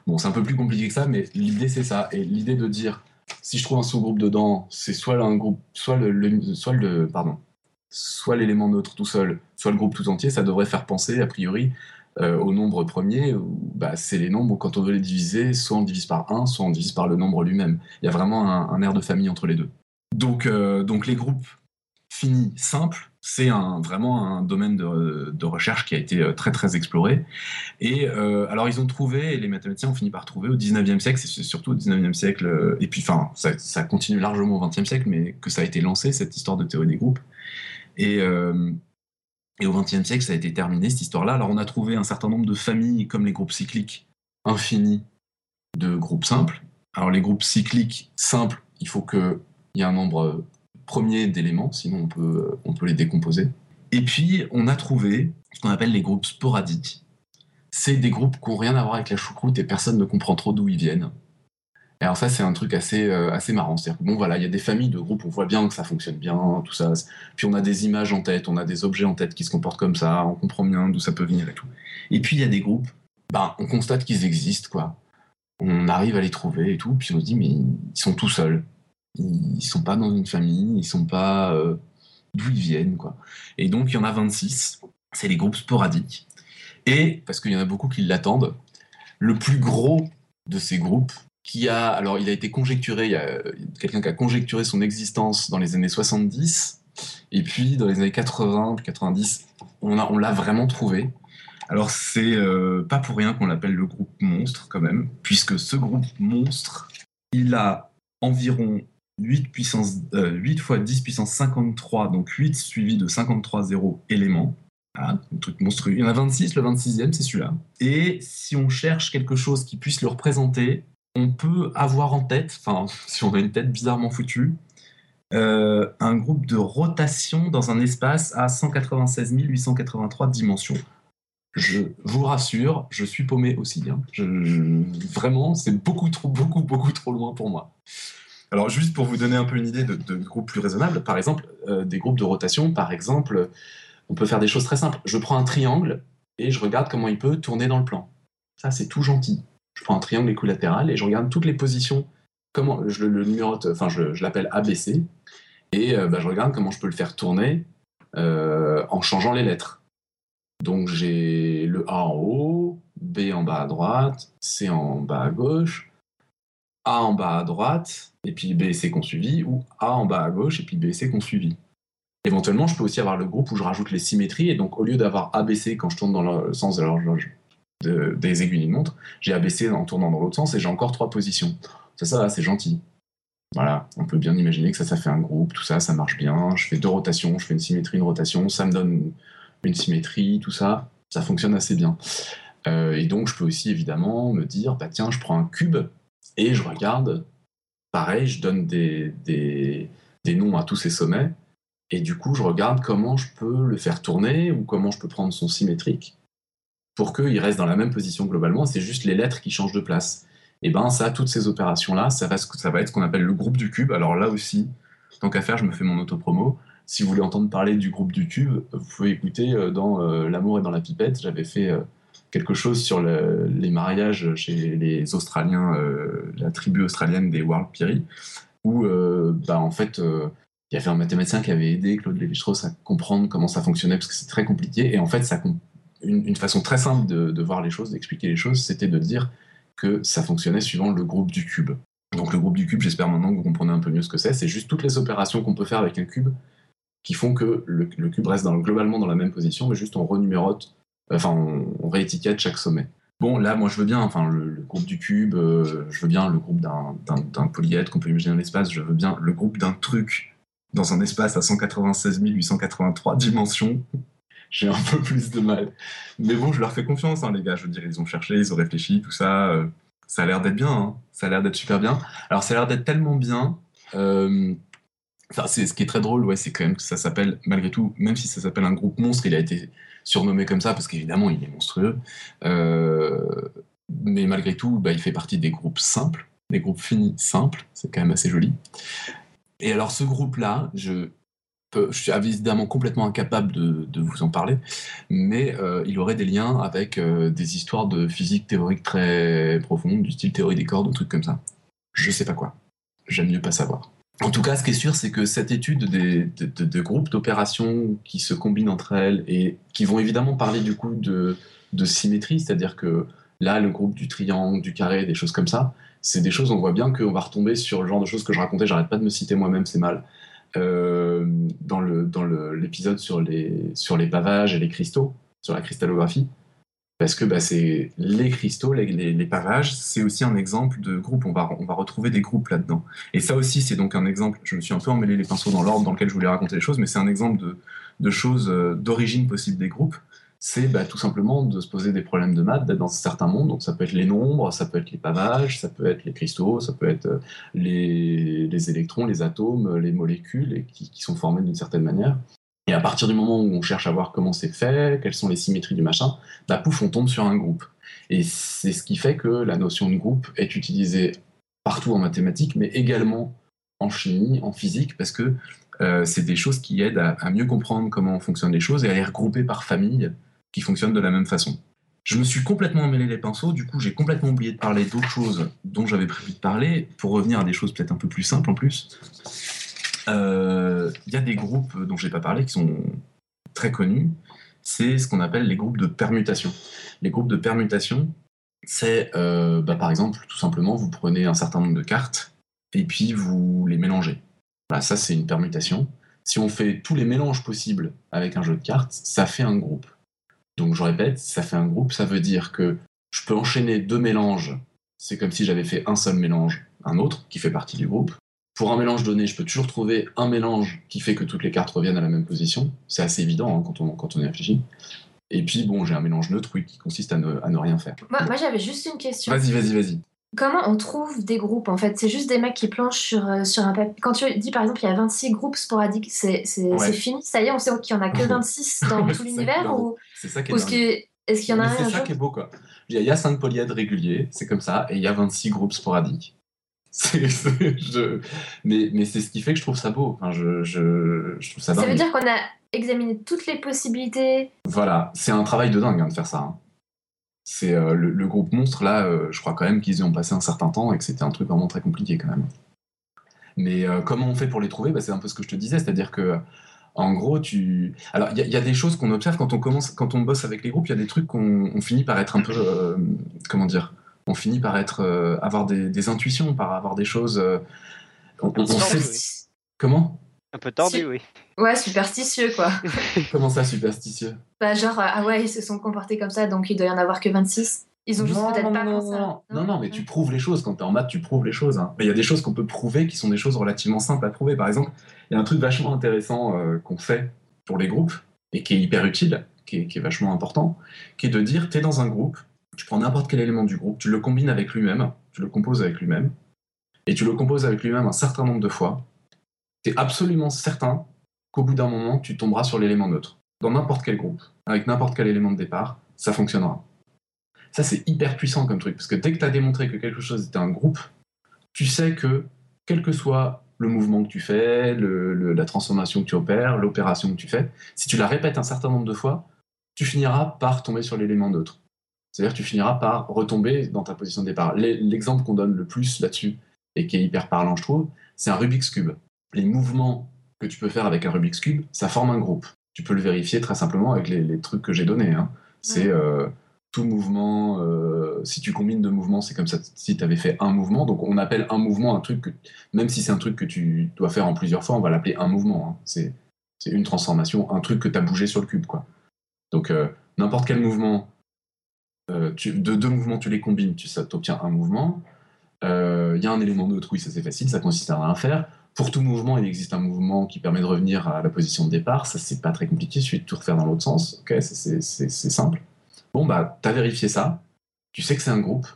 Bon, c'est un peu plus compliqué que ça, mais l'idée, c'est ça. Et l'idée de dire, si je trouve un sous-groupe dedans, c'est soit un groupe, soit le, soit le, pardon, soit l'élément neutre tout seul, soit le groupe tout entier, ça devrait faire penser, a priori, euh, au nombre premier, bah, c'est les nombres quand on veut les diviser, soit on divise par 1, soit on divise par le nombre lui-même. Il y a vraiment un, air de famille entre les deux. Donc, euh, donc les groupes finis simples, c'est vraiment un domaine de, recherche qui a été euh, très très exploré. Et euh, alors ils ont trouvé, les mathématiciens ont fini par trouver au 19e siècle, c'est surtout au 19e siècle, euh, et puis enfin ça, continue largement au 20e siècle, mais que ça a été lancé, cette histoire de théorie des groupes. Et, et au 20e siècle, ça a été terminé, cette histoire-là. Alors on a trouvé un certain nombre de familles, comme les groupes cycliques infinis de groupes simples. Alors les groupes cycliques simples, il faut qu'il y ait un nombre premier d'éléments, sinon on peut, euh, on peut les décomposer. Et puis, on a trouvé ce qu'on appelle les groupes sporadiques. C'est des groupes qui n'ont rien à voir avec la choucroute et personne ne comprend trop d'où ils viennent. Alors ça, c'est un truc assez, euh, assez marrant. C'est-à-dire bon, voilà, il y a des familles de groupes, on voit bien que ça fonctionne bien, tout ça. Puis on a des images en tête, on a des objets en tête qui se comportent comme ça, on comprend bien d'où ça peut venir et tout. Et puis il y a des groupes, ben, on constate qu'ils existent, quoi. On arrive à les trouver et tout, puis on se dit, mais ils sont tout seuls ils sont pas dans une famille, ils sont pas euh, d'où ils viennent quoi. Et donc il y en a 26, c'est les groupes sporadiques. Et parce qu'il y en a beaucoup qui l'attendent, le plus gros de ces groupes qui a alors il a été conjecturé, il y a quelqu'un qui a conjecturé son existence dans les années 70 et puis dans les années 80, 90, on a on l'a vraiment trouvé. Alors c'est euh, pas pour rien qu'on l'appelle le groupe monstre quand même, puisque ce groupe monstre, il a environ 8, puissance, 8 euh, fois 10 puissance 53, donc 8 suivi de 53 zéros éléments. Ah, un truc monstrueux. Il y en a 26, le 26e, c'est celui-là. Et si on cherche quelque chose qui puisse le représenter, on peut avoir en tête, enfin, si on a une tête bizarrement foutue, euh, un groupe de rotation dans un espace à 196 883 dimensions. Je vous rassure, je suis paumé aussi. Hein. vraiment, c'est beaucoup trop, beaucoup, beaucoup trop loin pour moi. Alors, juste pour vous donner un peu une idée de, groupes plus raisonnables, par exemple, euh, des groupes de rotation, par exemple, on peut faire des choses très simples. Je prends un triangle et je regarde comment il peut tourner dans le plan. Ça, c'est tout gentil. Je prends un triangle équilatéral et je regarde toutes les positions, comment je le, numérote, enfin, je, l'appelle ABC, et euh, bah, je regarde comment je peux le faire tourner euh, en changeant les lettres. Donc, j'ai le A en haut, B en bas à droite, C en bas à gauche, A en bas à droite, et puis B et C qu'on suivi, ou A en bas à gauche, et puis B et C qu'on suivi. Éventuellement, je peux aussi avoir le groupe où je rajoute les symétries, et donc au lieu d'avoir ABC quand je tourne dans le sens de l'horloge des aiguilles d'une montre, j'ai ABC en tournant dans l'autre sens, et j'ai encore trois positions. Ça, ça, c'est gentil. Voilà, on peut bien imaginer que ça, ça fait un groupe, tout ça, ça marche bien. Je fais deux rotations, je fais une symétrie, une rotation, ça me donne une symétrie, tout ça, ça fonctionne assez bien. Euh, et donc, je peux aussi évidemment me dire, bah tiens, je prends un cube, et je regarde, pareil, je donne des, noms à tous ces sommets. Et du coup, je regarde comment je peux le faire tourner ou comment je peux prendre son symétrique pour qu'il reste dans la même position globalement. C'est juste les lettres qui changent de place. Et ben ça, toutes ces opérations-là, ça va, ça va être ce qu'on appelle le groupe du cube. Alors là aussi, tant qu'à faire, je me fais mon autopromo. Si vous voulez entendre parler du groupe du cube, vous pouvez écouter euh, dans euh, L'amour est dans la pipette. J'avais fait euh, quelque chose sur les mariages chez les Australiens, euh, la tribu australienne des World Piri, où euh, bah, en fait euh, il y avait un mathématicien qui avait aidé Claude Lévi-Strauss à comprendre comment ça fonctionnait parce que c'est très compliqué et en fait ça une, une façon très simple de, de voir les choses, d'expliquer les choses, c'était de dire que ça fonctionnait suivant le groupe du cube. Donc le groupe du cube, j'espère maintenant que vous comprenez un peu mieux ce que c'est. C'est juste toutes les opérations qu'on peut faire avec un cube qui font que le, cube reste globalement dans la même position, mais juste on renumérote, enfin on, réétiquette chaque sommet. Bon, là, moi, je veux bien, enfin, le, groupe du cube, euh, je veux bien le groupe d'un polyèdre qu'on peut imaginer dans l'espace, je veux bien le groupe d'un truc dans un espace à 196 883 dimensions. J'ai un peu plus de mal. Mais bon, je leur fais confiance, hein, les gars. Je veux dire, ils ont cherché, ils ont réfléchi, tout ça. Euh, ça a l'air d'être bien, hein. ça a l'air d'être super bien. Alors, ça a l'air d'être tellement bien. Euh, enfin, c'est ce qui est très drôle, ouais, c'est quand même que ça s'appelle, malgré tout, même si ça s'appelle un groupe monstre, il a été surnommé comme ça parce qu'évidemment, il est monstrueux. Euh, mais malgré tout, bah, il fait partie des groupes simples, des groupes finis simples. C'est quand même assez joli. Et alors, ce groupe-là, je suis évidemment complètement incapable de, vous en parler, mais euh, il aurait des liens avec euh, des histoires de physique théorique très profondes, du style théorie des cordes, ou trucs comme ça. Je sais pas quoi. J'aime mieux pas savoir. En tout cas, ce qui est sûr, c'est que cette étude des, de, groupes d'opérations qui se combinent entre elles et qui vont évidemment parler du coup de, symétrie, c'est-à-dire que là, le groupe du triangle, du carré, des choses comme ça, c'est des choses, on voit bien qu'on va retomber sur le genre de choses que je racontais, j'arrête pas de me citer moi-même, c'est mal. Euh, dans le dans l'épisode sur les sur les pavages et les cristaux, sur la cristallographie, parce que bah, c'est les cristaux, les, pavages, c'est aussi un exemple de groupe. On va on va retrouver des groupes là-dedans. Et ça aussi, c'est donc un exemple. Je me suis un peu emmêlé les pinceaux dans l'ordre dans lequel je voulais raconter les choses, mais c'est un exemple de de choses euh, d'origine possible des groupes c'est bah, tout simplement de se poser des problèmes de maths, dans certains mondes. Donc ça peut être les nombres, ça peut être les pavages, ça peut être les cristaux, ça peut être euh, les, les électrons, les atomes, les molécules et qui, sont formés d'une certaine manière. Et à partir du moment où on cherche à voir comment c'est fait, quelles sont les symétries du machin, bah pouf, on tombe sur un groupe. Et c'est ce qui fait que la notion de groupe est utilisée partout en mathématiques, mais également en chimie, en physique, parce que euh, c'est des choses qui aident à, à, mieux comprendre comment fonctionnent les choses et à les regrouper par famille qui fonctionnent de la même façon. Je me suis complètement emmêlé les pinceaux, du coup j'ai complètement oublié de parler d'autres choses dont j'avais prévu de parler, pour revenir à des choses peut-être un peu plus simples en plus. Euh, il y a des groupes dont je n'ai pas parlé qui sont très connus, c'est ce qu'on appelle les groupes de permutation. Les groupes de permutation, c'est euh, bah, par exemple tout simplement vous prenez un certain nombre de cartes et puis vous les mélangez. Voilà, ça c'est une permutation. Si on fait tous les mélanges possibles avec un jeu de cartes, ça fait un groupe. Donc je répète, ça fait un groupe, ça veut dire que je peux enchaîner deux mélanges, c'est comme si j'avais fait un seul mélange, un autre qui fait partie du groupe. Pour un mélange donné, je peux toujours trouver un mélange qui fait que toutes les cartes reviennent à la même position. C'est assez évident hein, quand, on, quand on y réfléchit. Et puis, bon, j'ai un mélange neutre oui, qui consiste à ne, à ne rien faire. Moi, j'avais juste une question. Vas-y, vas-y, vas-y. Comment on trouve des groupes en fait? C'est juste des mecs qui planchent sur, euh, sur un papier. Quand tu dis par exemple il y a 26 groupes sporadiques, c'est fini? Ça y est, on sait qu'il y en a que 26 dans tout l'univers ou... C'est ça qui est, est-ce qu'il y en a un C'est ça qui est beau quoi. Il y a 5 polyèdres réguliers, c'est comme ça, et il y a 26 groupes sporadiques. Mais, mais c'est ce qui fait que je trouve ça beau. Enfin, je, je, je trouve ça, ça veut dire qu'on a examiné toutes les possibilités. Voilà, c'est un travail de dingue hein, de faire ça. Hein. C'est euh, le, groupe monstre là, euh, je crois quand même qu'ils y ont passé un certain temps et que c'était un truc vraiment très compliqué quand même. Mais euh, comment on fait pour les trouver? Bah, C'est un peu ce que je te disais, c'est-à-dire que en gros, tu. Alors, il y, a des choses qu'on observe quand on commence, quand on bosse avec les groupes. Il y a des trucs qu'on finit par être un peu, comment dire, on finit par être, avoir des, intuitions, par avoir des choses. on, sait... Comment? Un peu tordu, oui. Ouais, superstitieux, quoi. Comment ça, superstitieux? Bah, genre, ah ouais, ils se sont comportés comme ça, donc il doit y en avoir que 26. Ils ont juste peut-être pas pensé. Non, non, non, mais tu prouves les choses. Quand tu es en maths, tu prouves les choses. Hein. Mais il y a des choses qu'on peut prouver qui sont des choses relativement simples à prouver. Par exemple, il y a un truc vachement intéressant euh, qu'on fait pour les groupes et qui est hyper utile, qui est, qui est vachement important, qui est de dire tu es dans un groupe, tu prends n'importe quel élément du groupe, tu le combines avec lui-même, tu le composes avec lui-même, et tu le composes avec lui-même un certain nombre de fois. Tu es absolument certain qu'au bout d'un moment, tu tomberas sur l'élément neutre. Dans n'importe quel groupe, avec n'importe quel élément de départ, ça fonctionnera. Ça, c'est hyper puissant comme truc, parce que dès que tu as démontré que quelque chose était un groupe, tu sais que, quel que soit le mouvement que tu fais, la transformation que tu opères, l'opération que tu fais, si tu la répètes un certain nombre de fois, tu finiras par tomber sur l'élément neutre. C'est-à-dire que tu finiras par retomber dans ta position de départ. L'exemple qu'on donne le plus là-dessus, et qui est hyper parlant, je trouve, c'est un Rubik's Cube. Les mouvements que tu peux faire avec un Rubik's Cube, ça forme un groupe. Tu peux le vérifier très simplement avec les, trucs que j'ai donnés. Hein. C'est euh, tout mouvement, euh, si tu combines deux mouvements, c'est comme ça si tu avais fait un mouvement. Donc on appelle un mouvement un truc que, même si c'est un truc que tu dois faire en plusieurs fois, on va l'appeler un mouvement. Hein. C'est C'est une transformation, un truc que tu as bougé sur le cube. Quoi. Donc euh, n'importe quel mouvement, euh, de deux mouvements, tu les combines, tu obtiens un mouvement. Il euh, y a un élément neutre, oui, ça c'est facile, ça consiste à rien faire. Pour tout mouvement, il existe un mouvement qui permet de revenir à la position de départ. Ça, c'est pas très compliqué, il suffit de tout refaire dans l'autre sens. Ok, c'est simple. Bon, bah, tu as vérifié ça, tu sais que c'est un groupe,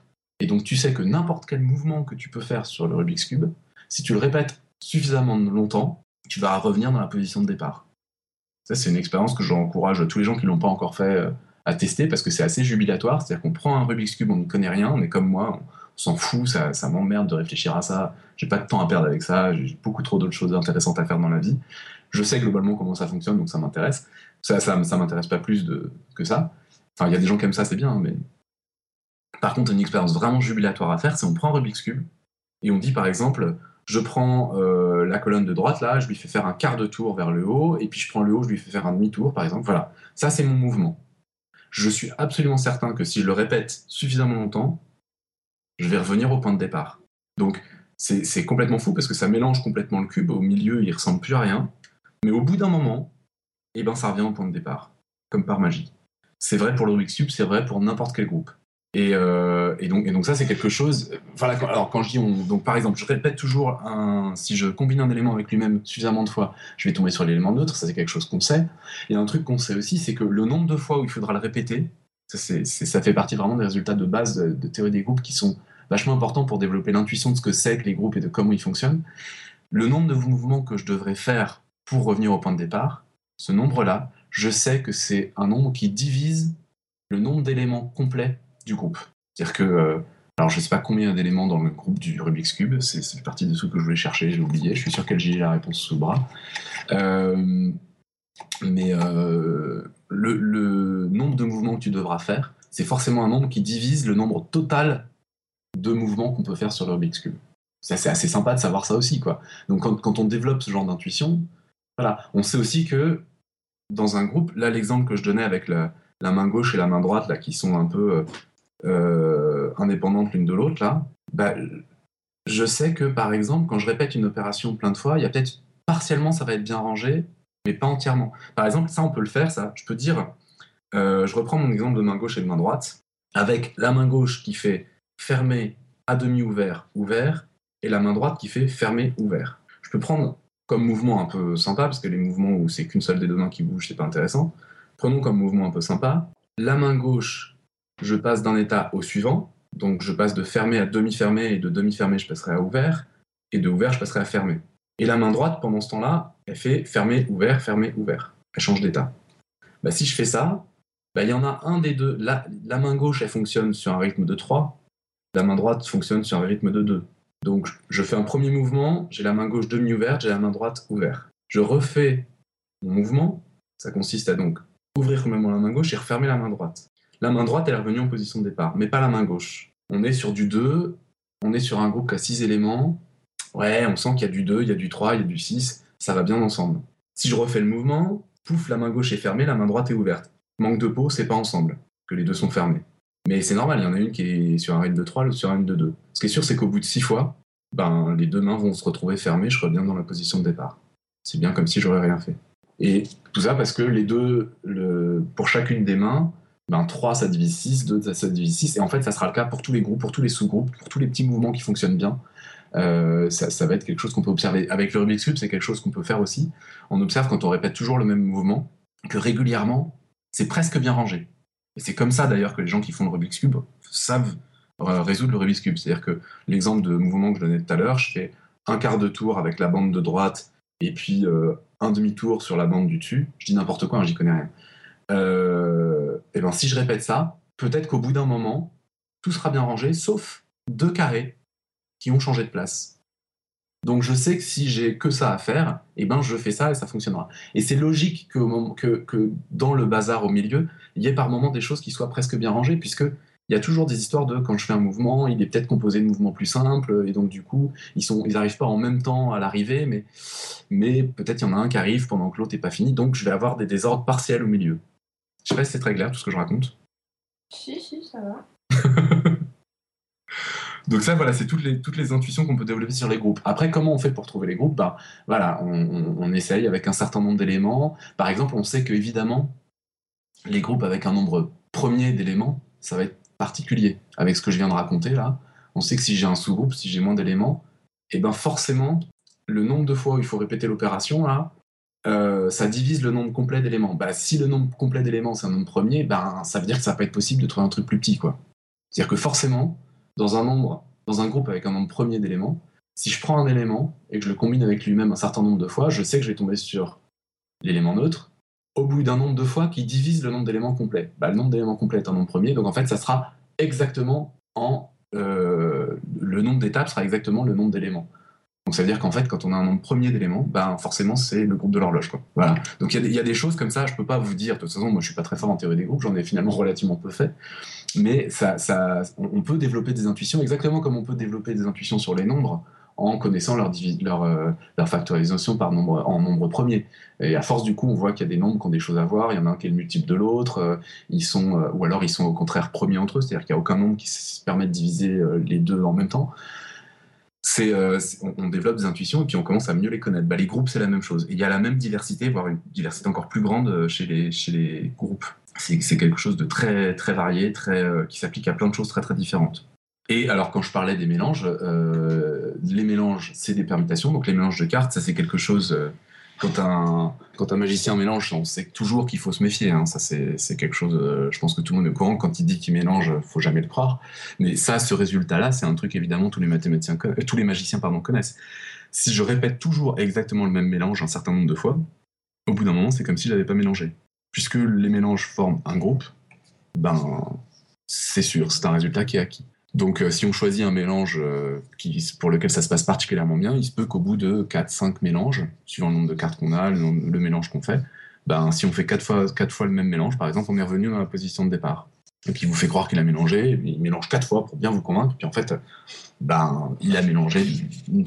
et donc tu sais que n'importe quel mouvement que tu peux faire sur le Rubik's Cube, si tu le répètes suffisamment longtemps, tu vas revenir dans la position de départ. Ça, c'est une expérience que j'encourage tous les gens qui ne l'ont pas encore fait euh, à tester parce que c'est assez jubilatoire. C'est-à-dire qu'on prend un Rubik's Cube, on n'y connaît rien, on est comme moi, on s'en fout, ça, ça m'emmerde de réfléchir à ça. J'ai pas de temps à perdre avec ça, j'ai beaucoup trop d'autres choses intéressantes à faire dans la vie. Je sais globalement comment ça fonctionne, donc ça m'intéresse. Ça, ça, m'intéresse pas plus que ça. Enfin, il y a des gens qui aiment ça, c'est bien, hein, mais. Par contre, une expérience vraiment jubilatoire à faire, c'est on prend un Rubik's Cube et on dit par exemple, je prends euh, la colonne de droite là, je lui fais faire un quart de tour vers le haut, et puis je prends le haut, je lui fais faire un demi-tour par exemple. Voilà, ça c'est mon mouvement. Je suis absolument certain que si je le répète suffisamment longtemps, je vais revenir au point de départ. Donc c'est complètement fou parce que ça mélange complètement le cube. Au milieu, il ressemble plus à rien. Mais au bout d'un moment, eh ben, ça revient au point de départ, comme par magie. C'est vrai pour le Rubik's Cube, c'est vrai pour n'importe quel groupe. Euh, et, donc, ça, c'est quelque chose. Alors quand je dis on, donc par exemple, je répète toujours un, si je combine un élément avec lui-même suffisamment de fois, je vais tomber sur l'élément neutre. Ça, c'est quelque chose qu'on sait. Et un truc qu'on sait aussi, c'est que le nombre de fois où il faudra le répéter, ça, ça fait partie vraiment des résultats de base de, théorie des groupes qui sont vachement importants pour développer l'intuition de ce que c'est que les groupes et de comment ils fonctionnent. Le nombre de mouvements que je devrais faire pour revenir au point de départ, ce nombre-là, je sais que c'est un nombre qui divise le nombre d'éléments complets du groupe. C'est-à-dire que, euh, alors je sais pas combien d'éléments dans le groupe du Rubik's Cube, c'est partie de ce que je voulais chercher, j'ai oublié, je suis sûr qu'elle j'ai la réponse sous le bras. Euh, mais euh, le, nombre de mouvements que tu devras faire, c'est forcément un nombre qui divise le nombre total de mouvements qu'on peut faire sur le Rubik's Cube. C'est assez, sympa de savoir ça aussi, quoi. Donc quand, on développe ce genre d'intuition, voilà, on sait aussi que dans un groupe, là l'exemple que je donnais avec la, la, main gauche et la main droite, là, qui sont un peu euh, indépendantes l'une de l'autre, là, bah, je sais que par exemple, quand je répète une opération plein de fois, il y a peut-être partiellement ça va être bien rangé, mais pas entièrement. Par exemple, ça on peut le faire, ça. Je peux dire, euh, je reprends mon exemple de main gauche et de main droite, avec la main gauche qui fait fermé à demi ouvert, ouvert, et la main droite qui fait fermé, ouvert. Je peux prendre comme mouvement un peu sympa, parce que les mouvements où c'est qu'une seule des deux mains qui bouge, c'est pas intéressant. Prenons comme mouvement un peu sympa. La main gauche je passe d'un état au suivant. Donc je passe de fermé à demi-fermé et de demi-fermé, je passerai à ouvert. Et de ouvert, je passerai à fermé. Et la main droite, pendant ce temps-là, elle fait fermé, ouvert, fermé, ouvert. Elle change d'état. Bah, si je fais ça, bah, il y en a un des deux. La, main gauche, elle fonctionne sur un rythme de 3. La main droite fonctionne sur un rythme de 2. Donc je fais un premier mouvement, j'ai la main gauche demi-ouverte, j'ai la main droite ouverte. Je refais mon mouvement, ça consiste à donc ouvrir complètement la main gauche et refermer la main droite. La main droite, elle est revenue en position de départ, mais pas la main gauche. On est sur du 2, on est sur un groupe qui a 6 éléments. Ouais, on sent qu'il y a du 2, il y a du 3, il y a du 6, ça va bien ensemble. Si je refais le mouvement, pouf, la main gauche est fermée, la main droite est ouverte. Manque de peau, c'est pas ensemble, que les deux sont fermés. Mais c'est normal, il y en a une qui est sur un rythme de 3, l'autre sur un rythme de 2. Ce qui est sûr, c'est qu'au bout de 6 fois, ben, les deux mains vont se retrouver fermées, je reviens dans la position de départ. C'est bien comme si j'aurais rien fait. Et tout ça parce que les deux, pour chacune des mains, ben 3 ça divise 6, 2 ça divise 6, et en fait ça sera le cas pour tous les groupes, pour tous les sous-groupes, pour tous les petits mouvements qui fonctionnent bien. Euh, ça, va être quelque chose qu'on peut observer. Avec le Rubik's Cube, c'est quelque chose qu'on peut faire aussi. On observe quand on répète toujours le même mouvement, que régulièrement, c'est presque bien rangé. Et c'est comme ça d'ailleurs que les gens qui font le Rubik's Cube savent euh, résoudre le Rubik's Cube. C'est-à-dire que l'exemple de mouvement que je donnais tout à l'heure, je fais un quart de tour avec la bande de droite et puis euh, un demi-tour sur la bande du dessus. Je dis n'importe quoi, hein, j'y connais rien. Euh, et ben si je répète ça, peut-être qu'au bout d'un moment, tout sera bien rangé, sauf deux carrés qui ont changé de place. Donc je sais que si j'ai que ça à faire, et ben je fais ça et ça fonctionnera. Et c'est logique que, dans le bazar au milieu, il y ait par moments des choses qui soient presque bien rangées, puisque il y a toujours des histoires de quand je fais un mouvement, il est peut-être composé de mouvements plus simples, et donc du coup, ils sont, ils n'arrivent pas en même temps à l'arrivée, mais, mais peut-être il y en a un qui arrive pendant que l'autre n'est pas fini, donc je vais avoir des désordres partiels au milieu. Je sais pas si c'est très clair tout ce que je raconte. Si, si, ça va. Donc ça, voilà, c'est toutes les, toutes les intuitions qu'on peut développer sur les groupes. Après, comment on fait pour trouver les groupes? Bah, voilà, on, essaye avec un certain nombre d'éléments. Par exemple, on sait que évidemment, les groupes avec un nombre premier d'éléments, ça va être particulier. Avec ce que je viens de raconter là, on sait que si j'ai un sous-groupe, si j'ai moins d'éléments, et eh ben forcément, le nombre de fois où il faut répéter l'opération là, euh, ça divise le nombre complet d'éléments. Bah, si le nombre complet d'éléments c'est un nombre premier, ben ça veut dire que ça va pas être possible de trouver un truc plus petit. C'est-à-dire que forcément, dans un nombre, dans un groupe avec un nombre premier d'éléments, si je prends un élément et que je le combine avec lui-même un certain nombre de fois, je sais que je vais tomber sur l'élément neutre au bout d'un nombre de fois qui divise le nombre d'éléments complets. Bah, le nombre d'éléments complets est un nombre premier, donc en fait ça sera exactement en euh, le nombre d'étapes sera exactement le nombre d'éléments. Donc ça veut dire qu'en fait, quand on a un nombre premier d'éléments, ben forcément c'est le groupe de l'horloge. Voilà. Donc il y, a des choses comme ça, je peux pas vous dire, de toute façon, moi je suis pas très fort en théorie des groupes, j'en ai finalement relativement peu fait, mais ça, ça, on peut développer des intuitions exactement comme on peut développer des intuitions sur les nombres en connaissant leur, leur, euh, leur factorisation par nombre, en nombre premier. Et à force, du coup, on voit qu'il y a des nombres qui ont des choses à voir. Il y en a un qui est le multiple de l'autre. Euh, ils sont, euh, ou alors ils sont au contraire premiers entre eux, c'est-à-dire qu'il n'y a aucun nombre qui se permet de diviser les deux en même temps. C'est, on, développe des intuitions et puis on commence à mieux les connaître. Bah, les groupes, c'est la même chose. il y a la même diversité, voire une diversité encore plus grande chez les, chez les groupes. C'est, quelque chose de très, très varié, très, qui s'applique à plein de choses très, très différentes. Et alors, quand je parlais des mélanges, euh, les mélanges, c'est des permutations. Donc, les mélanges de cartes, ça, c'est quelque chose. Euh, quand, un, quand un magicien mélange, on sait toujours qu'il faut se méfier. Hein. Ça, c'est quelque chose. Euh, je pense que tout le monde est au courant. Quand il dit qu'il mélange, faut jamais le croire. Mais ça, ce résultat-là, c'est un truc évidemment tous les mathématiciens, tous les magiciens pardon, connaissent. Si je répète toujours exactement le même mélange un certain nombre de fois, au bout d'un moment, c'est comme si je l'avais pas mélangé. Puisque les mélanges forment un groupe, ben, c'est sûr, c'est un résultat qui est acquis. Donc, euh, si on choisit un mélange euh, pour lequel ça se passe particulièrement bien, il se peut qu'au bout de 4-5 mélanges, suivant le nombre de cartes qu'on a, le, mélange qu'on fait, ben, si on fait 4 fois, 4 fois le même mélange, par exemple, on est revenu dans la position de départ. Donc, il vous fait croire qu'il a mélangé, il mélange 4 fois pour bien vous convaincre, puis en fait, ben, il a mélangé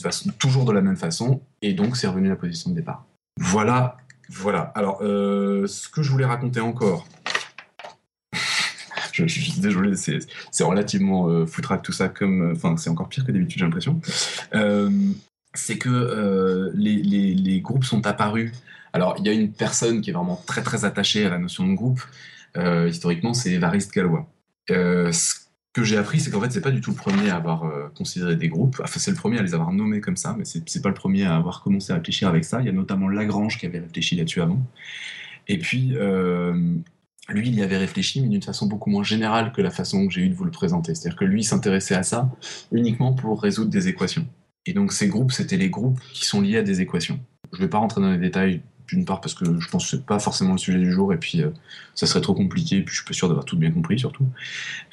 façon, toujours de la même façon, et donc c'est revenu à la position de départ. Voilà, voilà. Alors, euh, ce que je voulais raconter encore, je, suis désolé, c'est relativement euh, foutraque tout ça, comme, euh, enfin, c'est encore pire que d'habitude, j'ai l'impression. Euh, c'est que euh, les, groupes sont apparus. Alors, il y a une personne qui est vraiment très très attachée à la notion de groupe. historiquement, c'est Évariste Galois. ce que j'ai appris, c'est qu'en fait, c'est pas du tout le premier à avoir considéré des groupes. Enfin, c'est le premier à les avoir nommés comme ça, mais c'est pas le premier à avoir commencé à réfléchir avec ça. Il y a notamment Lagrange qui avait réfléchi là-dessus avant. Et puis, lui, il y avait réfléchi, mais d'une façon beaucoup moins générale que la façon que j'ai eu de vous le présenter. C'est-à-dire que lui s'intéressait à ça uniquement pour résoudre des équations. Et donc ces groupes, c'était les groupes qui sont liés à des équations. Je ne vais pas rentrer dans les détails, d'une part parce que je pense que ce pas forcément le sujet du jour, et puis euh, ça serait trop compliqué, et puis je suis pas sûr d'avoir tout bien compris surtout.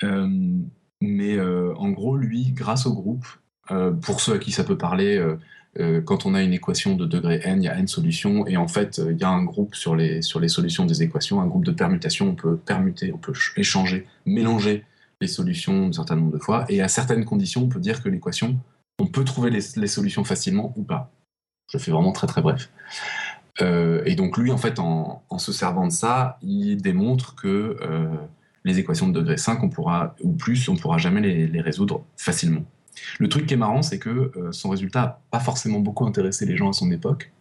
Euh, mais euh, en gros, lui, grâce au groupe, pour ceux à qui ça peut parler, euh, quand on a une équation de degré n, il y a n solutions, et en fait, euh, il y a un groupe sur les, sur les solutions des équations, un groupe de permutations, on peut permuter, on peut échanger, mélanger les solutions un certain nombre de fois, et à certaines conditions, on peut dire que l'équation, on peut trouver les, solutions facilement ou pas. Je fais vraiment très très bref. Euh, et donc lui, en fait, en, se servant de ça, il démontre que les équations de degré 5, on pourra, ou plus, on ne pourra jamais les résoudre facilement. Le truc qui est marrant, c'est que euh, son résultat n'a pas forcément beaucoup intéressé les gens à son époque,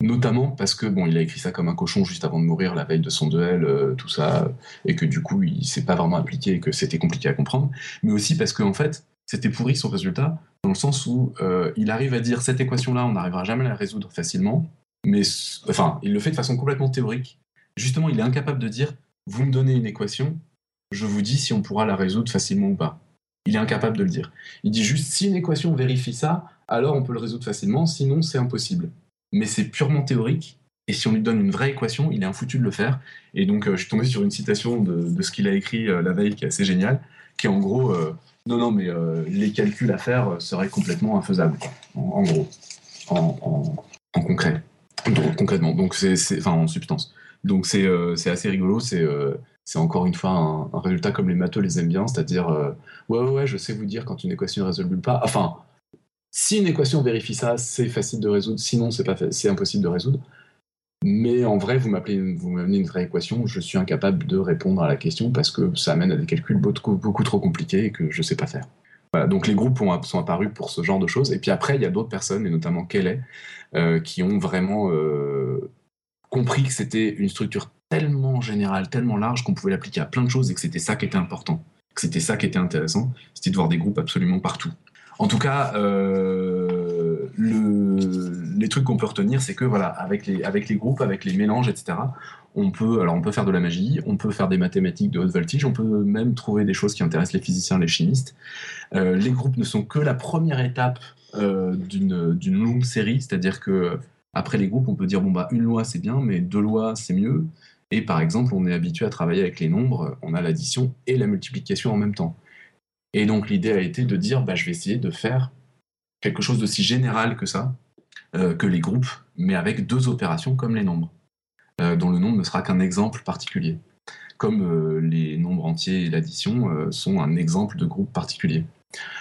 notamment parce que bon, il a écrit ça comme un cochon juste avant de mourir, la veille de son duel, euh, tout ça, et que du coup, il s'est pas vraiment appliqué et que c'était compliqué à comprendre, mais aussi parce qu'en en fait, c'était pourri son résultat, dans le sens où euh, il arrive à dire cette équation-là, on n'arrivera jamais à la résoudre facilement, mais enfin, il le fait de façon complètement théorique. Justement, il est incapable de dire vous me donnez une équation, je vous dis si on pourra la résoudre facilement ou pas. Il est incapable de le dire. Il dit juste si une équation vérifie ça, alors on peut le résoudre facilement, sinon c'est impossible. Mais c'est purement théorique, et si on lui donne une vraie équation, il est infoutu de le faire. Et donc euh, je suis tombé sur une citation de, ce qu'il a écrit euh, la veille qui est assez géniale, qui est en gros euh, non, non, mais les calculs à faire seraient complètement infaisables, en, gros, en, concret, concrètement, donc c'est, enfin en substance. Donc c'est assez rigolo, c'est c'est encore une fois un, résultat comme les matheux les aiment bien, c'est-à-dire euh, ouais, ouais, je sais vous dire quand une équation ne résolue pas. Enfin, si une équation vérifie ça, c'est facile de résoudre, sinon c'est impossible de résoudre. Mais en vrai, vous m'appelez, vous m'amenez une vraie équation, je suis incapable de répondre à la question parce que ça amène à des calculs beaucoup, trop compliqués et que je sais pas faire. donc les groupes sont apparus pour ce genre de choses. Et puis après, il y a d'autres personnes, et notamment Kelly, euh, qui ont vraiment euh, compris que c'était une structure tellement générale, tellement large qu'on pouvait l'appliquer à plein de choses et que c'était ça qui était important, que c'était ça qui était intéressant, c'était de voir des groupes absolument partout. En tout cas, euh, les trucs qu'on peut retenir, c'est que voilà, avec les, avec les groupes, avec les mélanges, etc., on peut, alors on peut faire de la magie, on peut faire des mathématiques de haute voltige, on peut même trouver des choses qui intéressent les physiciens, les chimistes. Euh, les groupes ne sont que la première étape euh, d'une longue série, c'est-à-dire que après les groupes, on peut dire bon bah une loi c'est bien, mais deux lois c'est mieux. Et par exemple, on est habitué à travailler avec les nombres, on a l'addition et la multiplication en même temps. Et donc l'idée a été de dire bah, je vais essayer de faire quelque chose d'aussi général que ça, euh, que les groupes, mais avec deux opérations comme les nombres. Euh, dont le nombre ne sera qu'un exemple particulier. Comme euh, les nombres entiers et l'addition sont un exemple de groupe particulier.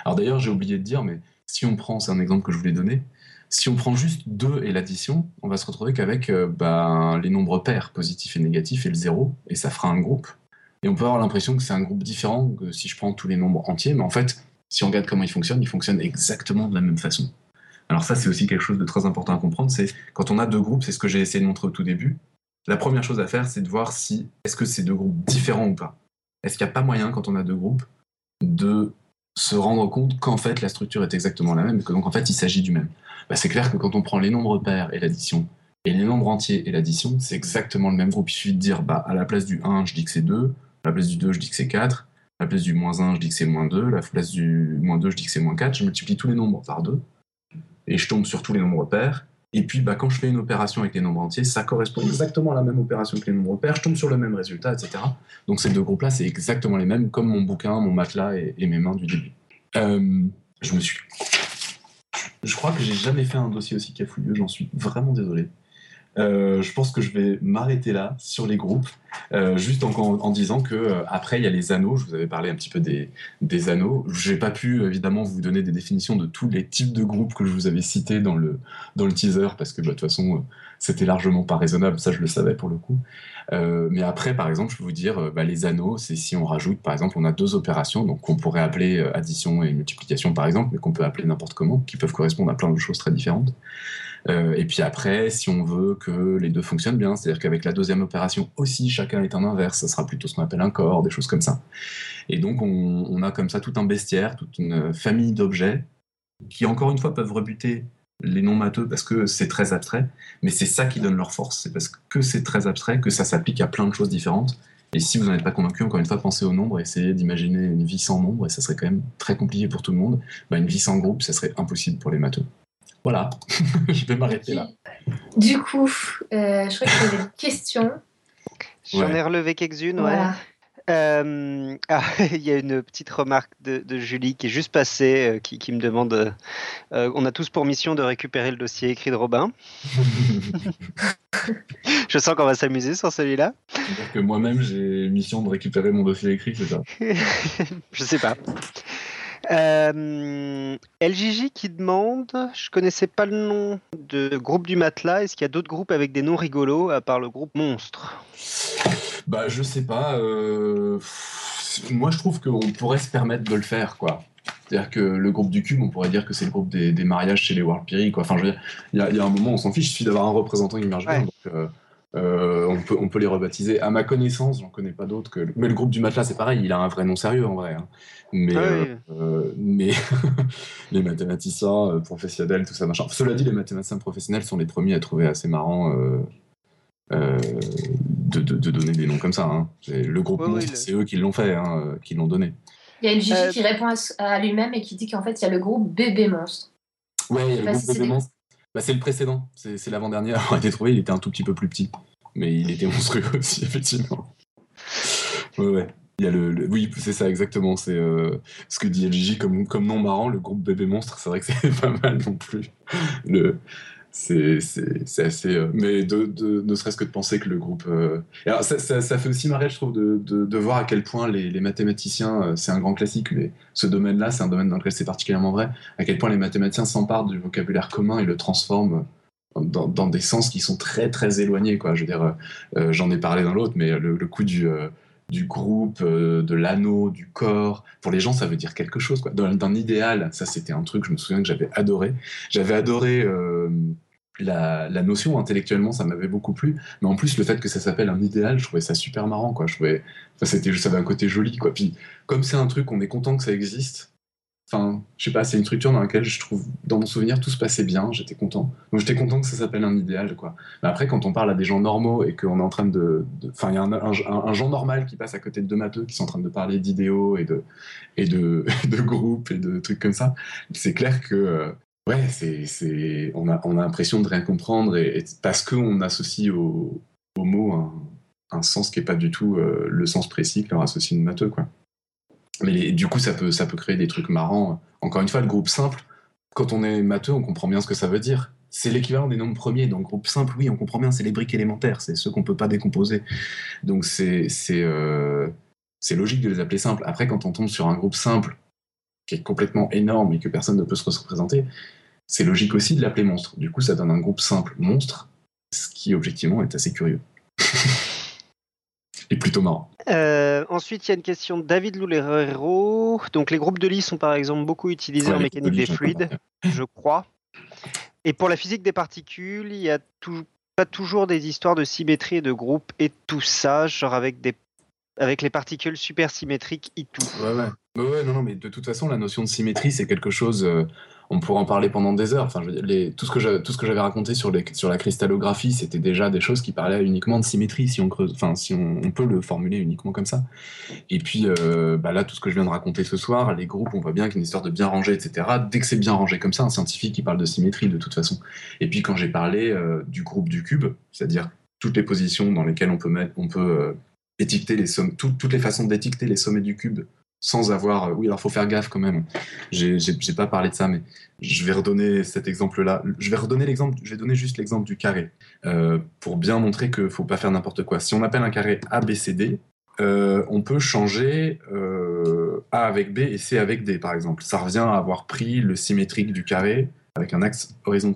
Alors d'ailleurs, j'ai oublié de dire, mais si on prend, c'est un exemple que je voulais donner, si on prend juste 2 et l'addition, on va se retrouver qu'avec ben, les nombres pairs, positifs et négatifs, et le 0, et ça fera un groupe. Et on peut avoir l'impression que c'est un groupe différent que si je prends tous les nombres entiers, mais en fait, si on regarde comment ils fonctionnent, ils fonctionnent exactement de la même façon. Alors ça, c'est aussi quelque chose de très important à comprendre, c'est quand on a deux groupes, c'est ce que j'ai essayé de montrer au tout début, la première chose à faire, c'est de voir si est-ce que c'est deux groupes différents ou pas. Est-ce qu'il n'y a pas moyen, quand on a deux groupes, de se rendre compte qu'en fait la structure est exactement la même que donc en fait il s'agit du même. Bah, c'est clair que quand on prend les nombres pairs et l'addition et les nombres entiers et l'addition, c'est exactement le même groupe. Il suffit de dire bah, à la place du 1, je dis que c'est 2, à la place du 2, je dis que c'est 4, à la place du moins 1, je dis que c'est moins 2, à la place du moins 2, je dis que c'est moins 4, je multiplie tous les nombres par 2 et je tombe sur tous les nombres pairs et puis, bah, quand je fais une opération avec les nombres entiers, ça correspond exactement à la même opération que les nombres pairs. Je tombe sur le même résultat, etc. Donc, ces deux groupes-là, c'est exactement les mêmes, comme mon bouquin, mon matelas et, mes mains du début. Euh, je me suis. Je crois que j'ai jamais fait un dossier aussi cafouilleux. J'en suis vraiment désolé. Euh, je pense que je vais m'arrêter là sur les groupes, euh, juste en, disant que euh, après il y a les anneaux. Je vous avais parlé un petit peu des, des anneaux. J'ai pas pu évidemment vous donner des définitions de tous les types de groupes que je vous avais cités dans le dans le teaser parce que bah, de toute façon c'était largement pas raisonnable. Ça je le savais pour le coup. mais après par exemple je peux vous dire bah, les anneaux c'est si on rajoute par exemple on a deux opérations donc qu'on pourrait appeler addition et multiplication par exemple mais qu'on peut appeler n'importe comment qui peuvent correspondre à plein de choses très différentes. Euh, et puis après, si on veut que les deux fonctionnent bien, c'est-à-dire qu'avec la deuxième opération aussi, chacun est en inverse, ça sera plutôt ce qu'on appelle un corps, des choses comme ça. Et donc on, a comme ça tout un bestiaire, toute une famille d'objets qui, encore une fois, peuvent rebuter les non matheux parce que c'est très abstrait, mais c'est ça qui donne leur force. C'est parce que c'est très abstrait que ça s'applique à plein de choses différentes. Et si vous n'en êtes pas convaincu, encore une fois, pensez au nombre, essayez d'imaginer une vie sans nombre, et ça serait quand même très compliqué pour tout le monde. Bah, une vie sans groupe, ça serait impossible pour les matheux. Voilà, je vais m'arrêter là. Du coup, euh, je crois qu'il y avait une question. J'en ai relevé quelques-unes, ouais. Euh, ah, il y a une petite remarque de, Julie qui est juste passée, euh, qui, me demande on a tous pour mission de récupérer le dossier écrit de Robin. Je sens qu'on va s'amuser sur celui-là. Que moi-même, j'ai mission de récupérer mon dossier écrit, c'est ça? Je sais pas. Euh, LJJ qui demande, je connaissais pas le nom de groupe du matelas. Est-ce qu'il y a d'autres groupes avec des noms rigolos à part le groupe Monstre? Bah je sais pas. Euh, moi je trouve qu'on pourrait se permettre de le faire quoi. C'est-à-dire que le groupe du cube, on pourrait dire que c'est le groupe des, mariages chez les World Quoi. Enfin, je veux dire, il y, a un moment, on s'en fiche, il suffit d'avoir un représentant qui marche bien. Euh, on, peut, on peut les rebaptiser. À ma connaissance, j'en connais pas d'autres que. Mais le groupe du matelas, c'est pareil, il a un vrai nom sérieux en vrai. Hein. Mais, ah euh, euh, mais les mathématiciens professionnels, tout ça, machin. Cela dit, les mathématiciens professionnels sont les premiers à trouver assez marrant de, de, donner des noms comme ça. Hein. Le groupe monstre, c'est eux qui l'ont fait, hein, qui l'ont donné. Il y a une Gigi qui répond à, lui-même et qui dit qu'en fait, il y a le groupe bébé monstre. Ouais, il y a le groupe bébé monstre. Bah, c'est le précédent, c'est l'avant-dernier à avoir été trouvé, il était un tout petit peu plus petit. Mais il était monstrueux aussi, effectivement. Ouais. Il y a le, oui, c'est ça exactement. C'est euh, ce que dit LGJ comme, comme nom marrant, le groupe Bébé Monstre. C'est vrai que c'est pas mal non plus. C'est assez. Euh, mais de, ne serait-ce que de penser que le groupe. Euh, alors ça, ça, fait aussi marrer, je trouve, de, de voir à quel point les, mathématiciens, c'est un grand classique, mais ce domaine-là, c'est un domaine dans lequel c'est particulièrement vrai, à quel point les mathématiciens s'emparent du vocabulaire commun et le transforment. Dans, des sens qui sont très très éloignés quoi je veux dire j'en ai parlé dans l'autre mais le, coup du du groupe, euh, de l'anneau, du corps. Pour les gens, ça veut dire quelque chose. D'un idéal, ça c'était un truc, je me souviens que j'avais adoré. J'avais adoré euh, la, notion intellectuellement, ça m'avait beaucoup plu. Mais en plus, le fait que ça s'appelle un idéal, je trouvais ça super marrant. Quoi. Je trouvais, c'était, ça avait un côté joli. Quoi. Puis comme c'est un truc, on est content que ça existe. Enfin, je sais pas, c'est une structure dans laquelle je trouve, dans mon souvenir, tout se passait bien, j'étais content. Donc j'étais content que ça s'appelle un idéal, quoi. Mais après, quand on parle à des gens normaux et qu'on est en train de. Enfin, il y a un, un, genre normal qui passe à côté de deux matheux qui sont en train de parler d'idéaux et de, et de, de groupes et de trucs comme ça, c'est clair que. Euh, ouais, on a, on a l'impression de rien comprendre et, parce qu'on associe au, au mot un, un, sens qui n'est pas du tout euh, le sens précis que leur associe une matheux, quoi. Mais du coup, ça peut, ça peut créer des trucs marrants. Encore une fois, le groupe simple, quand on est matheux, on comprend bien ce que ça veut dire. C'est l'équivalent des nombres premiers. Dans le groupe simple, oui, on comprend bien, c'est les briques élémentaires, c'est ceux qu'on ne peut pas décomposer. Donc c'est euh, c'est logique de les appeler simples. Après, quand on tombe sur un groupe simple qui est complètement énorme et que personne ne peut se représenter, c'est logique aussi de l'appeler monstre. Du coup, ça donne un groupe simple monstre, ce qui objectivement est assez curieux. et plutôt marrant. Euh, ensuite, il y a une question de David Loulerero. Donc, les groupes de Lie sont par exemple beaucoup utilisés en mécanique des fluides, je crois. Et pour la physique des particules, il n'y a pas toujours des histoires de symétrie et de groupe et tout ça, genre avec des avec les particules supersymétriques et tout. Ouais, ouais. ouais, non, non, mais de toute façon, la notion de symétrie, c'est quelque chose. Euh, on pourrait en parler pendant des heures. Enfin, tout ce que j'avais raconté sur, la cristallographie, c'était déjà des choses qui parlaient uniquement de symétrie, si on peut le formuler uniquement comme ça. Et puis euh, bah là, tout ce que je viens de raconter ce soir, les groupes, on voit bien qu'il y a une histoire de bien rangé, etc. Dès que c'est bien rangé comme ça, un scientifique qui parle de symétrie de toute façon. Et puis quand j'ai parlé euh, du groupe du cube, c'est-à-dire toutes les positions dans lesquelles on peut mettre, on peut euh, étiqueter les sommes, toutes les façons d'étiqueter les sommets du cube sans avoir. Euh, oui, alors faut faire gaffe quand même. J'ai pas parlé de ça, mais je vais redonner cet exemple-là. Je vais redonner l'exemple. Je vais donner juste l'exemple du carré euh, pour bien montrer qu'il faut pas faire n'importe quoi. Si on appelle un carré ABCD, euh, on peut changer A avec B et C avec D, par exemple. Ça revient à avoir pris le symétrique du carré avec un axe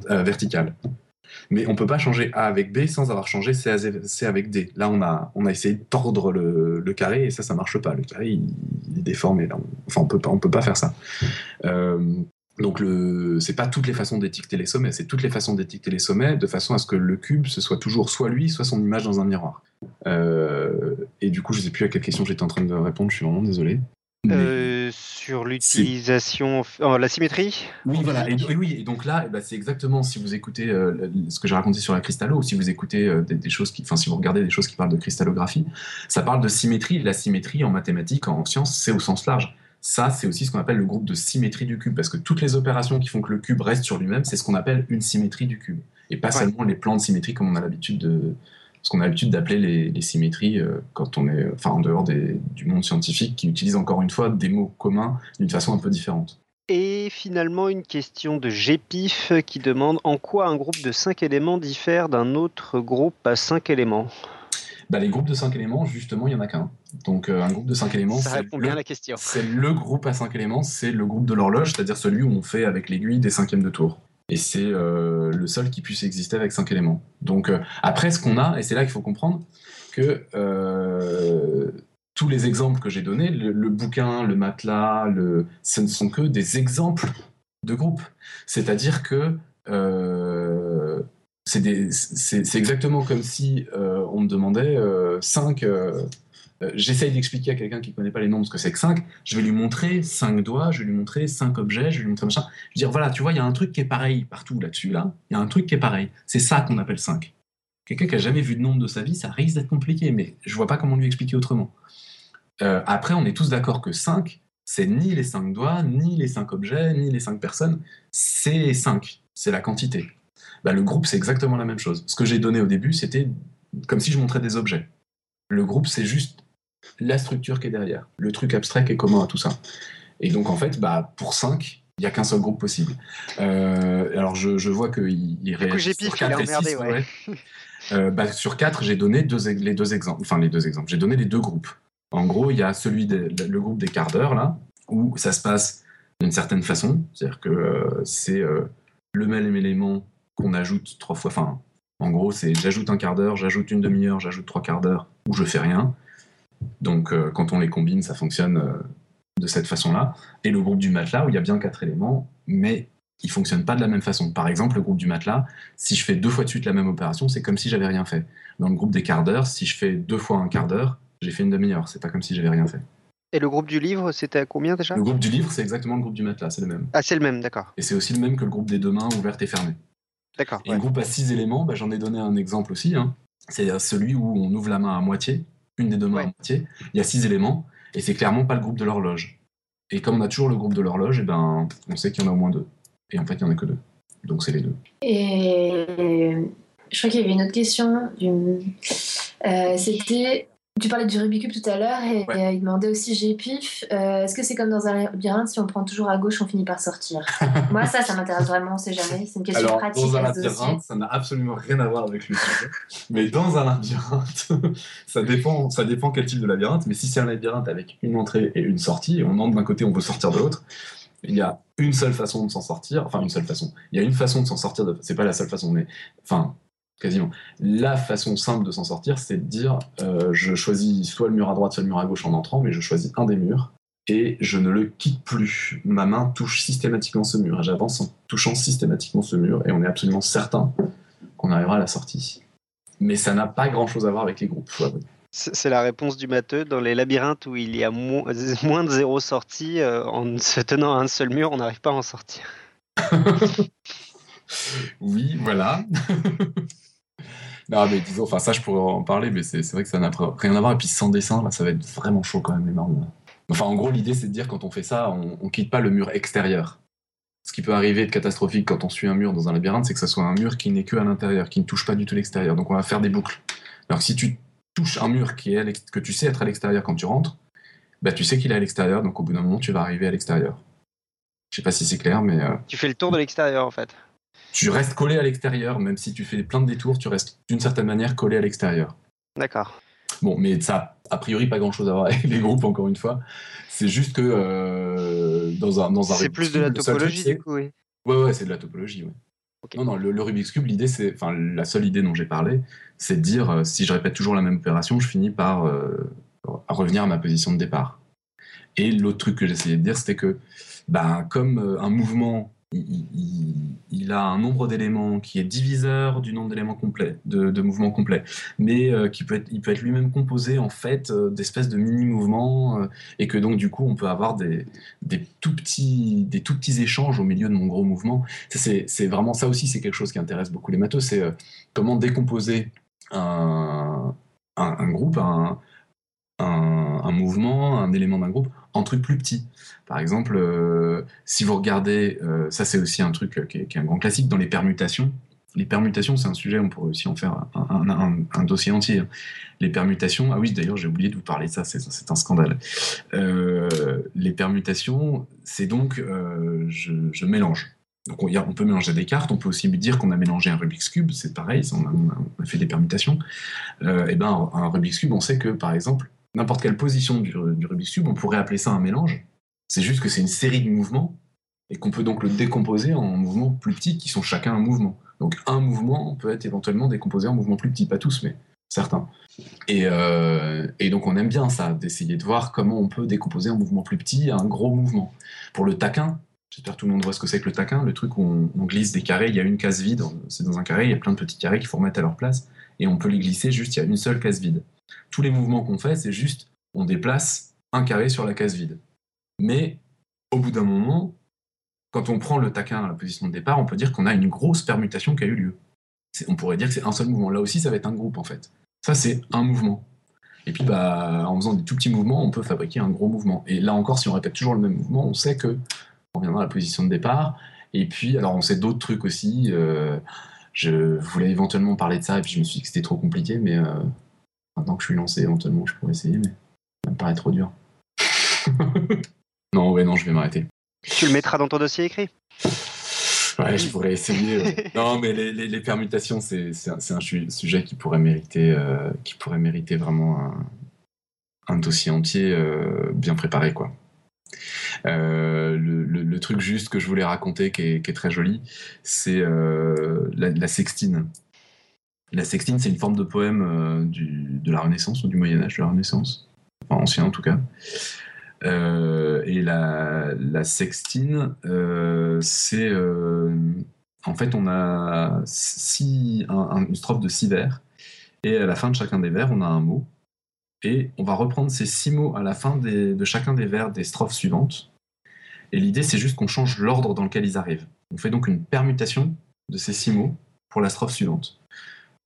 vertical. Mais on peut pas changer A avec B sans avoir changé C, avec D. Là, on a, on a essayé de tordre le, carré et ça, ça marche pas. Le carré, il, est déformé. Là. Enfin, on peut pas, on peut pas faire ça. Euh, donc, le, c'est pas toutes les façons d'étiqueter les sommets, c'est toutes les façons d'étiqueter les sommets de façon à ce que le cube, ce soit toujours soit lui, soit son image dans un miroir. Euh, et du coup, je sais plus à quelle question j'étais en train de répondre, je suis vraiment désolé. Euh, sur l'utilisation, oh, la symétrie Oui, voilà. Et, oui, et donc là, eh ben, c'est exactement si vous écoutez euh, ce que j'ai raconté sur la cristallo, ou si vous écoutez euh, des, choses qui, enfin, si vous regardez des choses qui parlent de cristallographie, ça parle de symétrie. La symétrie en mathématiques, en sciences, c'est au sens large. Ça, c'est aussi ce qu'on appelle le groupe de symétrie du cube, parce que toutes les opérations qui font que le cube reste sur lui-même, c'est ce qu'on appelle une symétrie du cube, et pas seulement les plans de symétrie comme on a l'habitude de, ce qu'on a l'habitude d'appeler les, symétries euh, quand on est enfin, en dehors du monde scientifique, qui utilise encore une fois des mots communs d'une façon un peu différente. Et finalement, une question de GPIF qui demande en quoi un groupe de 5 éléments diffère d'un autre groupe à 5 éléments? Bah, Les groupes de 5 éléments, justement, il n'y en a qu'un. Donc euh, un groupe de 5 éléments, Ça répond bien à la question. c'est le groupe à 5 éléments, c'est le groupe de l'horloge, c'est-à-dire celui où on fait avec l'aiguille des cinquièmes de tour et c'est euh, le seul qui puisse exister avec cinq éléments. Donc euh, après, ce qu'on a, et c'est là qu'il faut comprendre que euh, tous les exemples que j'ai donnés, le, bouquin, le matelas, le, ce ne sont que des exemples de groupes. C'est-à-dire que c'est exactement comme si on me demandait cinq euh, j'essaye d'expliquer à quelqu'un qui ne connaît pas les nombres ce que c'est que 5, je vais lui montrer 5 doigts, je vais lui montrer 5 objets, je vais lui montrer machin. Je vais dire, voilà, tu vois, il y a un truc qui est pareil partout là-dessus, là. Il y a un truc qui est pareil. C'est ça qu'on appelle 5. Quelqu'un qui a jamais vu de nombre de sa vie, ça risque d'être compliqué, mais je vois pas comment lui expliquer autrement. Euh, après, on est tous d'accord que 5, c'est ni les 5 doigts, ni les 5 objets, ni les 5 personnes, c'est 5, c'est la quantité. Bah, le groupe, c'est exactement la même chose. Ce que j'ai donné au début, c'était comme si je montrais des objets. Le groupe, c'est juste la structure qui est derrière, le truc abstrait qui est commun à tout ça. Et donc, en fait, bah, pour 5, il n'y a qu'un seul groupe possible. Euh, alors, je, je vois qu'il il réagit sur 4 et 6. Ouais. Euh, bah, sur 4, j'ai donné deux, les deux exemples. Enfin, les deux exemples. J'ai donné les deux groupes. En gros, il y a celui le groupe des quarts d'heure, là, où ça se passe d'une certaine façon. C'est-à-dire que euh, c'est le même élément qu'on ajoute trois fois. Enfin, en gros, c'est j'ajoute un quart d'heure, j'ajoute une demi-heure, j'ajoute trois quarts d'heure, ou je fais rien Donc quand on les combine, ça fonctionne de cette façon-là. Et le groupe du matelas, où il y a bien quatre éléments, mais ils ne fonctionnent pas de la même façon. Par exemple, le groupe du matelas, si je fais deux fois de suite la même opération, c'est comme si j'avais rien fait. Dans le groupe des quarts d'heure, si je fais deux fois un quart d'heure, j'ai fait une demi-heure. C'est pas comme si j'avais rien fait. Et le groupe du livre, c'était à combien déjà? Le groupe du livre, c'est exactement le groupe du matelas, c'est le même. Ah, c'est le même, d'accord. Et c'est aussi le même que le groupe des deux mains ouvertes et fermées. D'accord. Et le groupe à six éléments, bah, j'en ai donné un exemple aussi. Hein. C'est celui où on ouvre la main à moitié, une des deux mains à moitié. Il y a six éléments, et c'est clairement pas le groupe de l'horloge. Et comme on a toujours le groupe de l'horloge, et eh ben, on sait qu'il y en a au moins deux. Et en fait, il n'y en a que deux. Donc c'est les deux. Et je crois qu'il y avait une autre question. Euh, c'était tu parlais du Rubik's Cube tout à l'heure et, il demandait aussi j'ai pif. Euh, est-ce que c'est comme dans un labyrinthe, si on prend toujours à gauche, on finit par sortir? Moi, ça, ça m'intéresse vraiment, on sait jamais. C'est une question Alors, pratique. Dans un labyrinthe, ça n'a absolument rien à voir avec le sujet. mais dans un labyrinthe, ça dépend, ça dépend quel type de labyrinthe. Mais si c'est un labyrinthe avec une entrée et une sortie, et on entre d'un côté, on peut sortir de l'autre, il y a une seule façon de s'en sortir. Enfin, une seule façon. Il y a une façon de s'en sortir. De... C'est pas la seule façon, mais enfin, quasiment. La façon simple de s'en sortir, c'est de dire euh, je choisis soit le mur à droite, soit le mur à gauche en entrant, mais je choisis un des murs et je ne le quitte plus. Ma main touche systématiquement ce mur et j'avance en touchant systématiquement ce mur et on est absolument certain qu'on arrivera à la sortie. Mais ça n'a pas grand chose à voir avec les groupes. C'est la réponse du matheux. Dans les labyrinthes où il y a moins de zéro sortie, euh, en se tenant à un seul mur, on n'arrive pas à en sortir. oui, voilà. Non, mais disons, enfin, ça, je pourrais en parler, mais c'est vrai que ça n'a rien à voir. Et puis, sans dessin, là, ça va être vraiment chaud quand même, marrons. Enfin, en gros, l'idée, c'est de dire, quand on fait ça, on, on quitte pas le mur extérieur. Ce qui peut arriver de catastrophique quand on suit un mur dans un labyrinthe, c'est que ça soit un mur qui n'est que à l'intérieur, qui ne touche pas du tout l'extérieur. Donc, on va faire des boucles. Alors, si tu touches un mur qui est que tu sais être à l'extérieur quand tu rentres, bah, tu sais qu'il est à l'extérieur, donc au bout d'un moment, tu vas arriver à l'extérieur. Je sais pas si c'est clair, mais. Euh, tu fais le tour de l'extérieur, en fait tu restes collé à l'extérieur, même si tu fais plein de détours, tu restes d'une certaine manière collé à l'extérieur. D'accord. Bon, mais ça a priori pas grand chose à voir avec les groupes, encore une fois. C'est juste que euh, dans un. Dans un c'est plus de la topologie, du coup, oui. Ouais, ouais, c'est de la topologie, oui. Non, non, le, Rubik's Cube, l'idée, c'est. Enfin, la seule idée dont j'ai parlé, c'est de dire euh, si je répète toujours la même opération, je finis par euh, revenir à ma position de départ. Et l'autre truc que j'essayais de dire, c'était que, ben, comme un mouvement il, a un nombre d'éléments qui est diviseur du nombre d'éléments complets, de, mouvements complets, mais euh, qui peut être, il peut être lui-même composé en fait euh, d'espèces de mini-mouvements, euh, et que donc du coup on peut avoir des, tout petits, des tout petits échanges au milieu de mon gros mouvement. C'est vraiment ça aussi, c'est quelque chose qui intéresse beaucoup les matos, c'est comment décomposer un, groupe, un, un, mouvement, un élément d'un groupe en trucs plus petits. Par exemple, euh, si vous regardez, euh, ça c'est aussi un truc qui est, un grand classique dans les permutations. Les permutations, c'est un sujet, on pourrait aussi en faire un, dossier entier. Hein. Les permutations, ah oui, d'ailleurs, j'ai oublié de vous parler de ça, c'est un scandale. Euh, les permutations, c'est donc, je, mélange. Donc on, peut mélanger des cartes, on peut aussi dire qu'on a mélangé un Rubik's Cube, c'est pareil, on a, fait des permutations. et ben, un Rubik's Cube, on sait que, par exemple, n'importe quelle position du, Rubik's Cube, on pourrait appeler ça un mélange. C'est juste que c'est une série de mouvements et qu'on peut donc le décomposer en mouvements plus petits qui sont chacun un mouvement. Donc un mouvement peut être éventuellement décomposé en mouvements plus petits, pas tous, mais certains. Et, euh, donc on aime bien ça, d'essayer de voir comment on peut décomposer un mouvement plus petit un gros mouvement. Pour le taquin, j'espère que tout le monde voit ce que c'est que le taquin, le truc où on, glisse des carrés, il y a une case vide, c'est dans un carré, il y a plein de petits carrés qu'il faut remettre à leur place, et on peut les glisser juste, il y a une seule case vide tous les mouvements qu'on fait, c'est juste on déplace un carré sur la case vide. Mais au bout d'un moment, quand on prend le taquin à la position de départ, on peut dire qu'on a une grosse permutation qui a eu lieu. On pourrait dire que c'est un seul mouvement. Là aussi, ça va être un groupe en fait. Ça, c'est un mouvement. Et puis, bah, en faisant des tout petits mouvements, on peut fabriquer un gros mouvement. Et là encore, si on répète toujours le même mouvement, on sait que on reviendra à la position de départ. Et puis, alors, on sait d'autres trucs aussi. Euh, je voulais éventuellement parler de ça, et puis je me suis dit que c'était trop compliqué, mais euh, Maintenant que je suis lancé, éventuellement, je pourrais essayer, mais ça me paraît trop dur. non, ouais, non, je vais m'arrêter. Tu le mettras dans ton dossier écrit? Ouais, je pourrais essayer. non, mais les, permutations, c'est un, sujet qui pourrait mériter, euh, qui pourrait mériter vraiment un, dossier entier euh, bien préparé, quoi. Euh, le, truc juste que je voulais raconter, qui est, très joli, c'est la, sextine. La sextine, c'est une forme de poème euh, de la Renaissance ou du Moyen Âge de la Renaissance. enfin ancien en tout cas. et la, la sextine, c'est en fait on a six, une strophe de six vers, et à la fin de chacun des vers, on a un mot. Et on va reprendre ces six mots à la fin de chacun des vers des strophes suivantes. Et l'idée, c'est juste qu'on change l'ordre dans lequel ils arrivent. On fait donc une permutation de ces six mots pour la strophe suivante.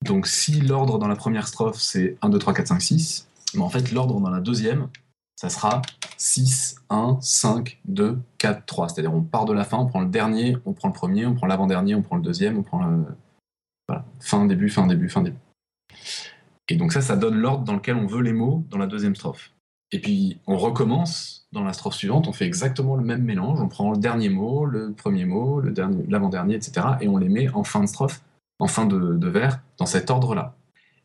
Donc si l'ordre dans la première strophe, c'est 1, 2, 3, 4, 5, 6, mais en fait, l'ordre dans la deuxième, ça sera 6, 1, 5, 2, 4, 3. C'est-à-dire on part de la fin, on prend le dernier, on prend le premier, on prend l'avant-dernier, on prend le deuxième, on prend le... Voilà. Fin, début, fin, début, fin, début. Et donc ça, ça donne l'ordre dans lequel on veut les mots dans la deuxième strophe. Et puis on recommence dans la strophe suivante, on fait exactement le même mélange, on prend le dernier mot, le premier mot, l'avant-dernier, etc. Et on les met en fin de strophe, en fin de, vers, dans cet ordre-là.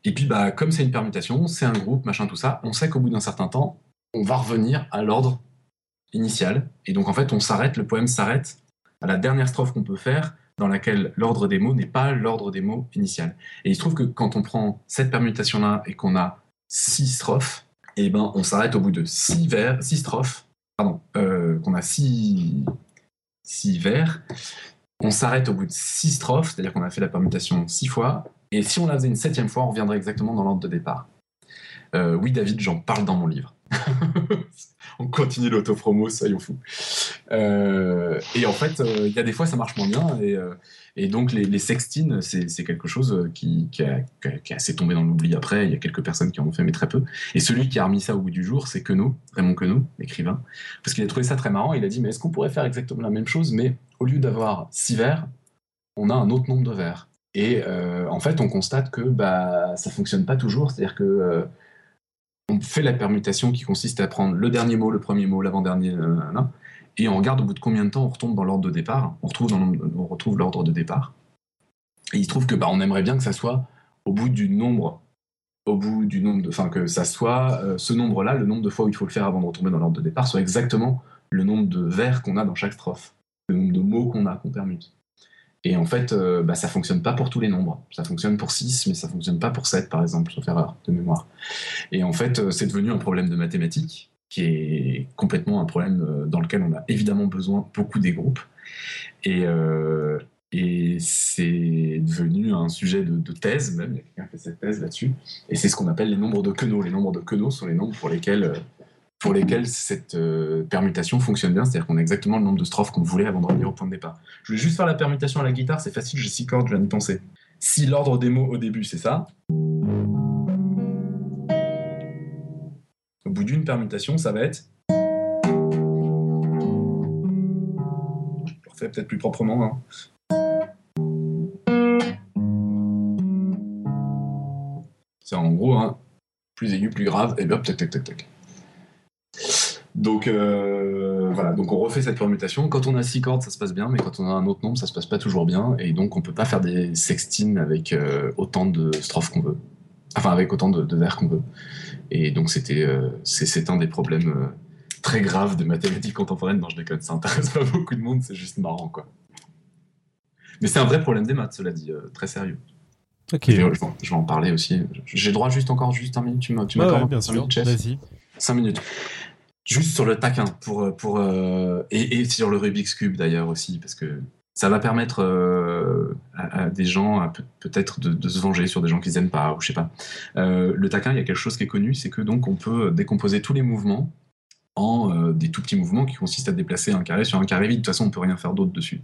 Et puis bah, comme c'est une permutation, c'est un groupe, machin, tout ça, on sait qu'au bout d'un certain temps, on va revenir à l'ordre initial. Et donc en fait, on s'arrête, le poème s'arrête à la dernière strophe qu'on peut faire, dans laquelle l'ordre des mots n'est pas l'ordre des mots initial. Et il se trouve que quand on prend cette permutation-là et qu'on a six strophes, et eh ben on s'arrête au bout de six vers, six strophes, pardon, euh, qu'on a six, six vers, on s'arrête au bout de six strophes, c'est-à-dire qu'on a fait la permutation six fois, et si on la faisait une septième fois, on reviendrait exactement dans l'ordre de départ. Euh, oui, David, j'en parle dans mon livre. on continue l'autopromo, soyons fous. Euh, et en fait, euh, il y a des fois, ça marche moins bien. Et, euh, donc, les, sextines, c'est quelque chose qui, qui, a, assez tombé dans l'oubli après. Il y a quelques personnes qui en ont fait, mais très peu. Et celui qui a remis ça au bout du jour, c'est Queneau, Raymond Queneau, écrivain. Parce qu'il a trouvé ça très marrant. Il a dit, mais est-ce qu'on pourrait faire exactement la même chose, mais au lieu d'avoir six verres, on a un autre nombre de verres. Et en fait, on constate que bah, ça fonctionne pas toujours. C'est-à-dire que on fait la permutation qui consiste à prendre le dernier mot, le premier mot, l'avant-dernier, et on regarde au bout de combien de temps on retombe dans l'ordre de départ. On retrouve, on retrouve l'ordre de départ. Et il se trouve que bah, on aimerait bien que ça soit au bout du nombre, au bout du nombre, enfin que ça soit euh, ce nombre-là, le nombre de fois où il faut le faire avant de retomber dans l'ordre de départ, soit exactement le nombre de vers qu'on a dans chaque strophe, le nombre de mots qu'on a qu'on permute. Et en fait, euh, bah, ça fonctionne pas pour tous les nombres. Ça fonctionne pour 6, mais ça fonctionne pas pour 7, par exemple, sauf erreur de mémoire. Et en fait, euh, c'est devenu un problème de mathématiques, qui est complètement un problème euh, dans lequel on a évidemment besoin beaucoup des groupes. Et, et c'est devenu un sujet de, thèse, même. Il y a quelqu'un qui fait cette thèse là-dessus. Et c'est ce qu'on appelle les nombres de Queneau. Les nombres de Queneau sont les nombres pour lesquels pour lesquels cette euh, permutation fonctionne bien, c'est-à-dire qu'on a exactement le nombre de strophes qu'on voulait avant de revenir au point de départ. Je vais juste faire la permutation à la guitare, c'est facile, j'ai six cordes, je viens d'y penser. Si l'ordre des mots au début c'est ça, au bout d'une permutation, ça va être. Je le refais peut-être plus proprement. Hein. C'est en gros, hein, plus aigu, plus grave, et bien tac tac tac tac. Donc euh, voilà, donc on refait cette permutation. Quand on a six cordes, ça se passe bien, mais quand on a un autre nombre, ça se passe pas toujours bien, et donc on peut pas faire des sextines avec euh, autant de strophes qu'on veut, enfin avec autant de, vers qu'on veut. Et donc c'était, euh, c'est un des problèmes très graves des mathématiques contemporaines. Non, je déconne, ça intéresse pas beaucoup de monde, c'est juste marrant quoi. Mais c'est un vrai problème des maths, cela dit, très sérieux. Ok. Je, vais, en parler aussi. J'ai droit juste encore juste un minute. Tu m'as, tu bien sûr. Vas-y. 5 minutes. Juste sur le taquin, pour, pour, euh, et, sur le Rubik's Cube d'ailleurs aussi, parce que ça va permettre euh, à, des gens peut-être de, se venger sur des gens qu'ils n'aiment pas, ou je sais pas. Euh, le taquin, il y a quelque chose qui est connu, c'est que donc on peut décomposer tous les mouvements en des tout petits mouvements qui consistent à déplacer un carré sur un carré vide. De toute façon, on peut rien faire d'autre dessus.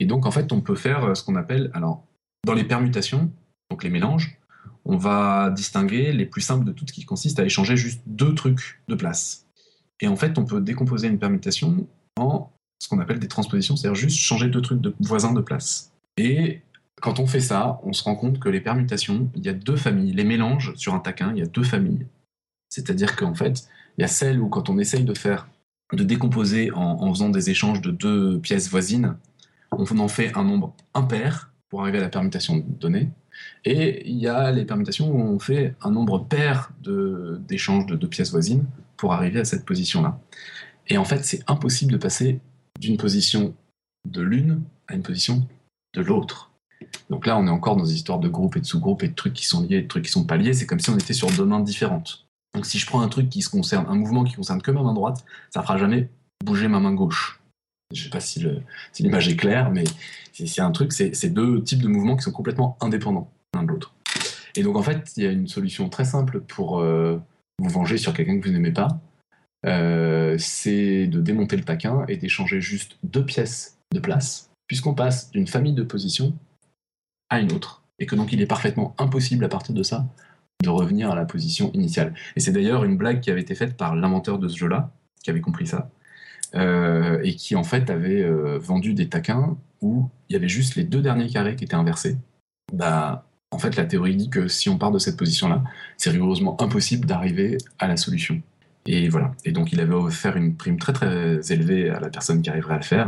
Et donc en fait, on peut faire ce qu'on appelle, alors dans les permutations, donc les mélanges, on va distinguer les plus simples de tout ce qui consiste à échanger juste deux trucs de place. Et en fait, on peut décomposer une permutation en ce qu'on appelle des transpositions, c'est-à-dire juste changer deux trucs de voisins de place. Et quand on fait ça, on se rend compte que les permutations, il y a deux familles. Les mélanges sur un taquin, il y a deux familles. C'est-à-dire qu'en fait, il y a celle où quand on essaye de faire, de décomposer en, faisant des échanges de deux pièces voisines, on en fait un nombre impair pour arriver à la permutation donnée. Et il y a les permutations où on fait un nombre pair d'échanges de, de deux pièces voisines pour arriver à cette position-là. Et en fait, c'est impossible de passer d'une position de l'une à une position de l'autre. Donc là, on est encore dans des histoires de groupes et de sous-groupes et de trucs qui sont liés et de trucs qui sont pas liés. C'est comme si on était sur deux mains différentes. Donc si je prends un truc qui se concerne, un mouvement qui concerne que ma main droite, ça fera jamais bouger ma main gauche. Je sais pas si l'image est claire, mais c'est un truc, c'est deux types de mouvements qui sont complètement indépendants l'un de l'autre. Et donc en fait, il y a une solution très simple pour euh, vous venger sur quelqu'un que vous n'aimez pas. Euh, c'est de démonter le taquin et d'échanger juste deux pièces de place, puisqu'on passe d'une famille de positions à une autre, et que donc il est parfaitement impossible à partir de ça de revenir à la position initiale. Et c'est d'ailleurs une blague qui avait été faite par l'inventeur de ce jeu-là, qui avait compris ça, euh, et qui en fait avait euh, vendu des taquins où il y avait juste les deux derniers carrés qui étaient inversés. Bah, en fait, la théorie dit que si on part de cette position-là, c'est rigoureusement impossible d'arriver à la solution. Et voilà. Et donc, il avait offert une prime très très élevée à la personne qui arriverait à le faire.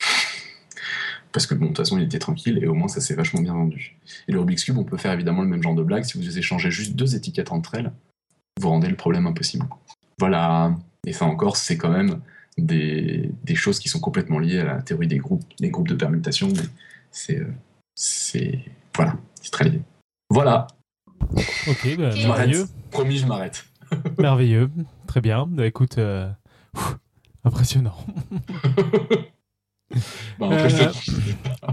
Parce que bon, de toute façon, il était tranquille et au moins ça s'est vachement bien vendu. Et le Rubik's Cube, on peut faire évidemment le même genre de blague. Si vous échangez juste deux étiquettes entre elles, vous rendez le problème impossible. Voilà. Et ça encore, c'est quand même des, choses qui sont complètement liées à la théorie des groupes, des groupes de permutation. Mais c'est, euh, c'est, voilà, c'est très lié. Voilà. Ok, bah, merveilleux. Promis, je m'arrête. merveilleux. Très bien. Bah, écoute, euh, impressionnant. Bah, euh,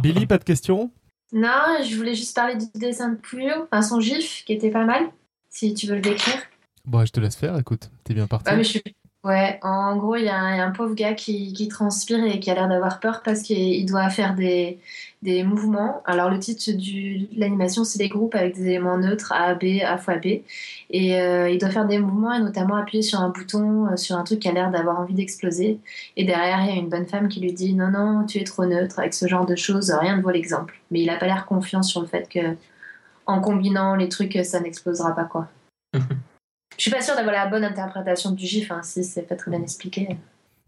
Billy, pas de questions? Non, je voulais juste parler du dessin de Puyo, enfin son gif, qui était pas mal, si tu veux le décrire. Bon, je te laisse faire, écoute, t'es bien parti. Ah, mais je suis Ouais, en gros, il y, a un pauvre gars qui, transpire et qui a l'air d'avoir peur parce qu'il doit faire des, des mouvements. Alors, le titre de l'animation, c'est des groupes avec des éléments neutres A, B, A fois B. Et euh, il doit faire des mouvements et notamment appuyer sur un bouton, euh, sur un truc qui a l'air d'avoir envie d'exploser. Et derrière, il y a une bonne femme qui lui dit Non, non, tu es trop neutre avec ce genre de choses, rien ne vaut l'exemple. Mais il n'a pas l'air confiant sur le fait que, en combinant les trucs, ça n'explosera pas, quoi. Je suis pas sûre d'avoir la bonne interprétation du gif, hein, si c'est pas très bien expliqué.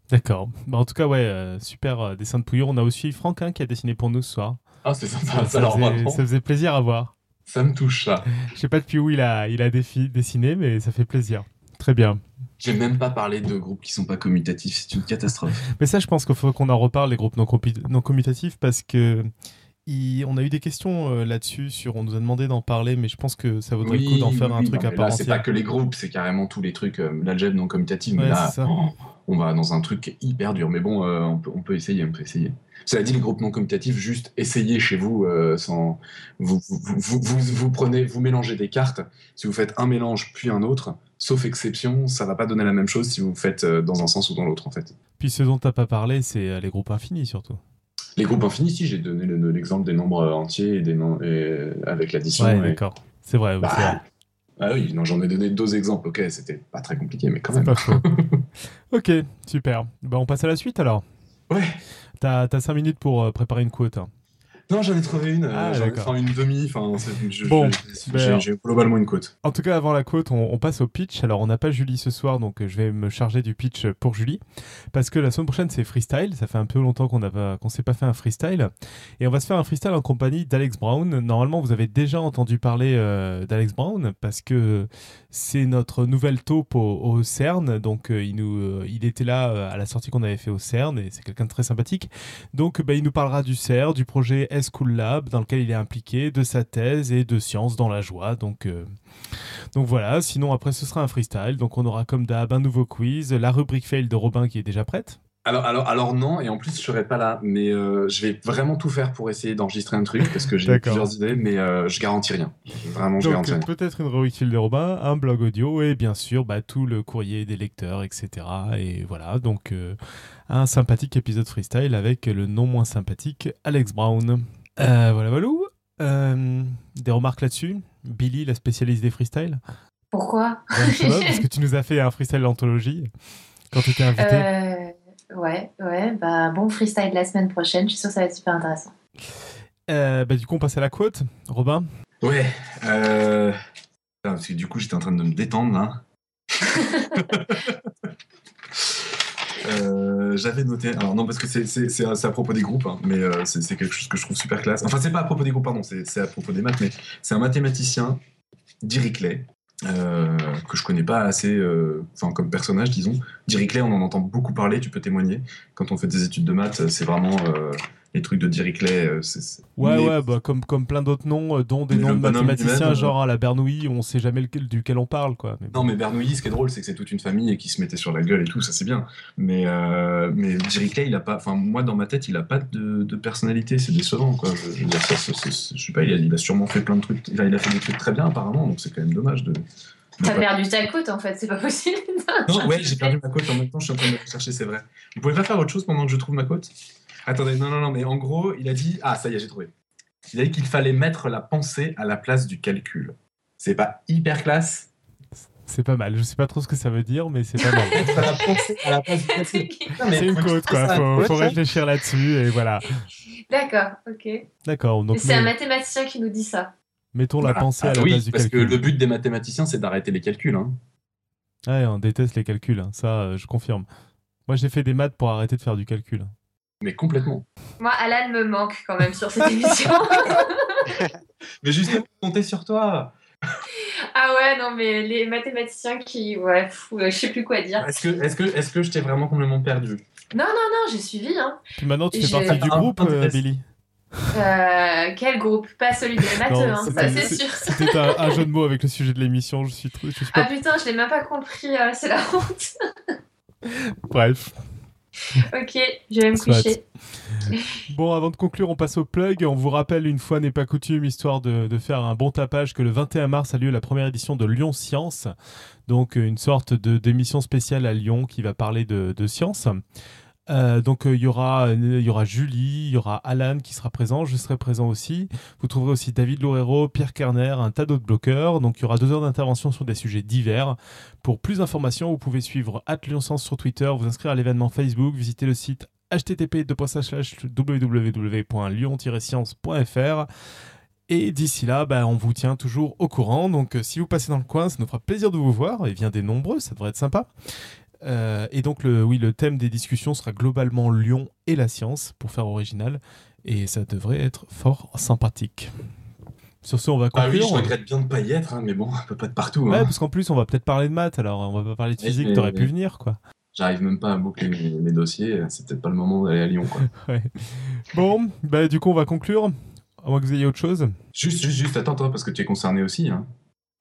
D'accord. Bah, en tout cas, ouais, euh, super euh, dessin de Pouillon. On a aussi Franck hein, qui a dessiné pour nous ce soir. Ah, c'est sympa. Ça, faisait, ça, faisait, plaisir à voir. Ça me touche, ça. Je sais pas depuis où il a, il a dessiné, mais ça fait plaisir. Très bien. J'ai même pas parlé de groupes qui sont pas commutatifs, c'est une catastrophe. Mais ça, je pense qu'il faut qu'on en reparle, les groupes non, non commutatifs, parce que on a eu des questions euh, là-dessus, sur, on nous a demandé d'en parler, mais je pense que ça vaudrait le coup d'en faire un truc à part C'est pas que les groupes, c'est carrément tous les trucs, euh, l'algèbre non commutative, mais là, on va dans un truc hyper dur. Mais bon, euh, on, peut, on, peut, essayer, on peut essayer. Cela dit, les groupes non commutatifs, juste essayez chez vous, sans, vous, vous, vous, vous, prenez, vous mélangez des cartes. Si vous faites un mélange puis un autre, sauf exception, ça va pas donner la même chose si vous faites dans un sens ou dans l'autre, en fait. Puis ce dont tu n'as pas parlé, c'est les groupes infinis surtout. Les groupes infinis, si, j'ai donné l'exemple des nombres entiers et des avec l'addition. Ouais, d'accord. C'est vrai, bah, Ah oui, j'en ai donné deux exemples. Ok, c'était pas très compliqué, mais quand même. Pas faux. ok, super. Bah, on passe à la suite alors. Ouais. T'as as 5 minutes pour euh, préparer une quote. Non, j'en ai trouvé une. Ah, j'en ai fait une demi. Enfin, bon, ben, j'ai globalement une côte. En tout cas, avant la côte, on, passe au pitch. Alors, on n'a pas Julie ce soir, donc euh, je vais me charger du pitch pour Julie. Parce que la semaine prochaine, c'est freestyle. Ça fait un peu longtemps qu'on ne s'est pas fait un freestyle. Et on va se faire un freestyle en compagnie d'Alex Brown. Normalement, vous avez déjà entendu parler euh, d'Alex Brown parce que c'est notre nouvelle taupe au, CERN. Donc, euh, il, nous, il était là à la sortie qu'on avait fait au CERN et c'est quelqu'un de très sympathique. Donc, bah, il nous parlera du CERN, du projet School Lab dans lequel il est impliqué, de sa thèse et de sciences dans la joie. Donc, euh, donc voilà, sinon après ce sera un freestyle. Donc on aura comme d'hab un nouveau quiz, la rubrique fail de Robin qui est déjà prête. Alors, alors, alors non, et en plus je serai pas là, mais euh, je vais vraiment tout faire pour essayer d'enregistrer un truc parce que j'ai plusieurs idées, mais euh, je garantis rien. Vraiment, je garantis rien. Peut-être une rubrique fail de Robin, un blog audio et bien sûr bah, tout le courrier des lecteurs, etc. Et voilà, donc un sympathique épisode freestyle avec le non moins sympathique Alex Brown. Euh, voilà, voilà. Euh, des remarques là-dessus? Billy, la spécialiste des freestyles? Pourquoi? Parce que tu nous as fait un freestyle d'anthologie quand tu étais invité. Euh, ouais, ouais. Bah, bon freestyle la semaine prochaine. Je suis sûr que ça va être super intéressant. bah, du coup, on passe à la quote. Robin? Ouais. Parce que du coup, j'étais en train de me détendre là. Euh, j'avais noté. Alors non, parce que c'est à, propos des groupes, hein, mais euh, c'est quelque chose que je trouve super classe. Enfin, c'est pas à propos des groupes, pardon, c'est à propos des maths, mais c'est un mathématicien, Dirichlet, euh, que je connais pas assez, enfin comme personnage, disons. Dirichlet, on en entend beaucoup parler, tu peux témoigner. Quand on fait des études de maths, c'est vraiment les trucs de Dirichlet. Euh, c'est, Ouais, ouais, bah, comme, comme plein d'autres noms, euh, dont des noms de mathématiciens, genre à la Bernoulli, on sait jamais lequel, duquel on parle, quoi. Mais Non, mais Bernoulli, ce qui est drôle, c'est que c'est toute une famille et qui se mettait sur la gueule et tout, ça c'est bien. Mais, euh, mais Dirichlet, il a pas, enfin, moi dans ma tête, il a pas de, de personnalité, c'est décevant, quoi. Je, je veux dire, ça, je sais pas, il a, il a, sûrement fait plein de trucs, il a, il a fait des trucs très bien apparemment, donc c'est quand même dommage de. T'as perdu ta côte en fait, c'est pas possible. non, ouais, j'ai perdu ma côte en même temps, je suis en train de me chercher, c'est vrai. Vous pouvez pas faire autre chose pendant que je trouve ma côte? Attendez, non, non, non, mais en gros, il a dit. Ah, ça y est, j'ai trouvé. Il a dit qu'il fallait mettre la pensée à la place du calcul. C'est pas hyper classe? C'est pas mal. Je sais pas trop ce que ça veut dire, mais c'est pas mal. Mettre la pensée à la place du calcul. C'est une côte, quoi. Faut, faut réfléchir là-dessus et voilà. D'accord, ok. D'accord. Donc, c'est un mathématicien qui nous dit ça. Mettons la pensée à ah la place du calcul. Parce que le but des mathématiciens, c'est d'arrêter les calculs. Hein. Ouais, on déteste les calculs. Hein. Ça, euh, je confirme. Moi, j'ai fait des maths pour arrêter de faire du calcul. Mais complètement. Moi, Alan me manque quand même sur cette émission. mais justement, compter sur toi. Ah ouais, non, mais les mathématiciens qui. Ouais, fou, je sais plus quoi dire. Est-ce que, est que, est que je t'ai vraiment complètement perdu? Non, non, non, j'ai suivi. Hein. Puis maintenant, tu fais partie du groupe, euh, Billy euh, quel groupe? Pas celui des matheux, hein, ça c'est sûr. C'était un, jeu de mots avec le sujet de l'émission, je suis, je suis pas... Ah putain, je l'ai même pas compris, euh, c'est la honte. Bref. Ok, je vais me coucher. Bon, avant de conclure, on passe au plug. On vous rappelle, une fois n'est pas coutume, histoire de, faire un bon tapage, que le 21 mars a lieu la première édition de Lyon Science. Donc, une sorte d'émission spéciale à Lyon qui va parler de, de science. Euh, donc il y aura il y aura Julie, il y aura Alan qui sera présent, je serai présent aussi. Vous trouverez aussi David Loureiro, Pierre Kerner, un tas d'autres bloqueurs. Donc il y aura deux heures d'intervention sur des sujets divers. Pour plus d'informations, vous pouvez suivre @lyonsens sur Twitter, vous inscrire à l'événement Facebook, visiter le site http www.lyon-science.fr et d'ici là, bah, on vous tient toujours au courant. Donc si vous passez dans le coin, ça nous fera plaisir de vous voir. Et bien des nombreux, ça devrait être sympa. Euh, et donc, le, oui, le thème des discussions sera globalement Lyon et la science, pour faire original. Et ça devrait être fort sympathique. Sur ce, on va conclure. Ah oui, je regrette bien de ne pas y être, hein, mais bon, on peut pas être partout. Ouais, hein. parce qu'en plus, on va peut-être parler de maths, alors on va pas parler de physique, tu t'aurais pu venir, quoi. J'arrive même pas à boucler mes, dossiers, c'est peut-être pas le moment d'aller à Lyon, quoi. ouais. Bon, bah du coup, on va conclure, à moins que vous ayez autre chose. Juste, juste, juste, attends, toi, parce que tu es concerné aussi. Hein.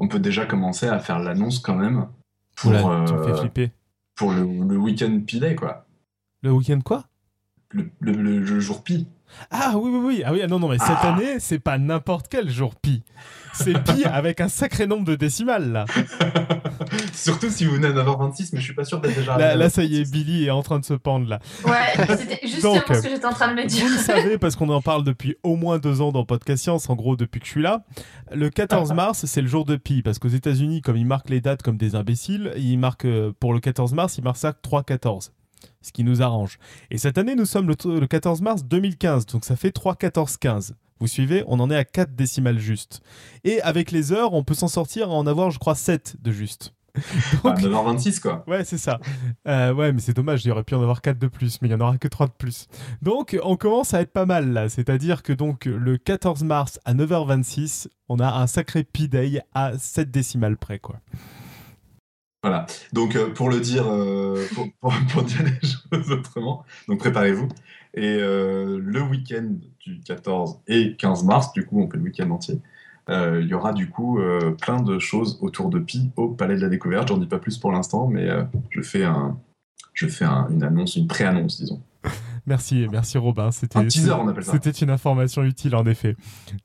On peut déjà commencer à faire l'annonce quand même. Pour, Oula, tu me fais euh, flipper pour le, le week-end pi quoi. Le week-end quoi? Le, le, jour pi. Ah oui, oui, oui. Ah oui, ah non, non, mais cette ah. année, c'est pas n'importe quel jour pi. C'est pi avec un sacré nombre de décimales, là. Surtout si vous venez à 9h26, mais je suis pas sûr d'être déjà Là, là ça y est, Billy est en train de se pendre, là. Ouais, c'était justement ce que j'étais en train de me dire. Vous le savez, parce qu'on en parle depuis au moins deux ans dans Podcast Science, en gros, depuis que je suis là. Le 14 mars, c'est le jour de pi, parce qu'aux États-Unis, comme ils marquent les dates comme des imbéciles, ils marquent, euh, pour le 14 mars, ils marquent ça 3-14 ce qui nous arrange. Et cette année, nous sommes le, 14 mars 2015, donc ça fait 3-14-15. Vous suivez On en est à 4 décimales justes. Et avec les heures, on peut s'en sortir à en avoir, je crois, 7 de justes. Donc... 9h26 quoi. Ouais, c'est ça. Euh, ouais, mais c'est dommage, il aurait pu en avoir 4 de plus, mais il n'y en aura que 3 de plus. Donc, on commence à être pas mal là. C'est-à-dire que donc le 14 mars à 9h26, on a un sacré P-Day à 7 décimales près quoi. Voilà. Donc, euh, pour le dire, euh, pour, dire les choses autrement, donc préparez-vous. Et euh, le week-end du 14 et 15 mars, du coup, on fait le week-end entier, il y aura du coup plein de choses autour de Pi au Palais de la Découverte. J'en dis pas plus pour l'instant, mais je fais, un, je fais une annonce, une pré-annonce, disons. Merci, merci Robin. C'était un teaser, on appelle ça. C'était une information utile en effet.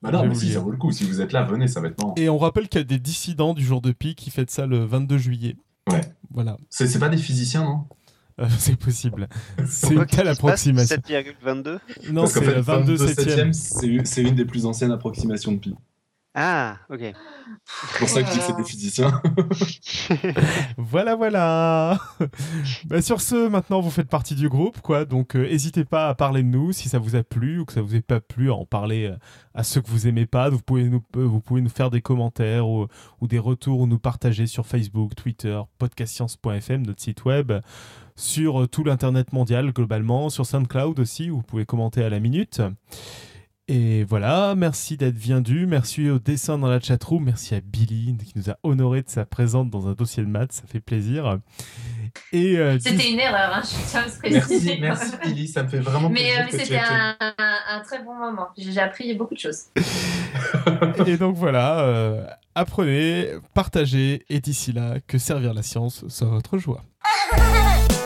Bah non, mais si, ça vaut le coup. Si vous êtes là, venez, ça va être marrant. Et on rappelle qu'il y a des dissidents du jour de Pi qui fêtent ça le 22 juillet. Ouais. Voilà. C'est pas des physiciens, non? Euh, c'est possible. C'est une telle approximation. 7,22 Non, c'est le 22 septième. C'est une des plus anciennes approximations de pi. Ah, ok. C'est pour ça que c'est des physiciens. voilà, voilà. bah, sur ce, maintenant, vous faites partie du groupe, quoi. Donc, euh, n'hésitez pas à parler de nous si ça vous a plu ou que ça vous ait pas plu, à en parler euh, à ceux que vous aimez pas. Vous pouvez nous, euh, vous pouvez nous faire des commentaires ou, des retours ou nous partager sur Facebook, Twitter, podcastscience.fm, notre site web, sur tout l'internet mondial globalement, sur SoundCloud aussi, où vous pouvez commenter à la minute. Et voilà, merci d'être venu, merci au dessin dans la chatroom, merci à Billy qui nous a honoré de sa présence dans un dossier de maths, ça fait plaisir. Et euh, C'était une erreur, hein, je tiens à préciser. Merci, merci ça me fait vraiment plaisir. Mais, c'était un, un, très bon moment. J'ai appris beaucoup de choses. et donc voilà, euh, apprenez, partagez, et d'ici là, que servir la science soit votre joie.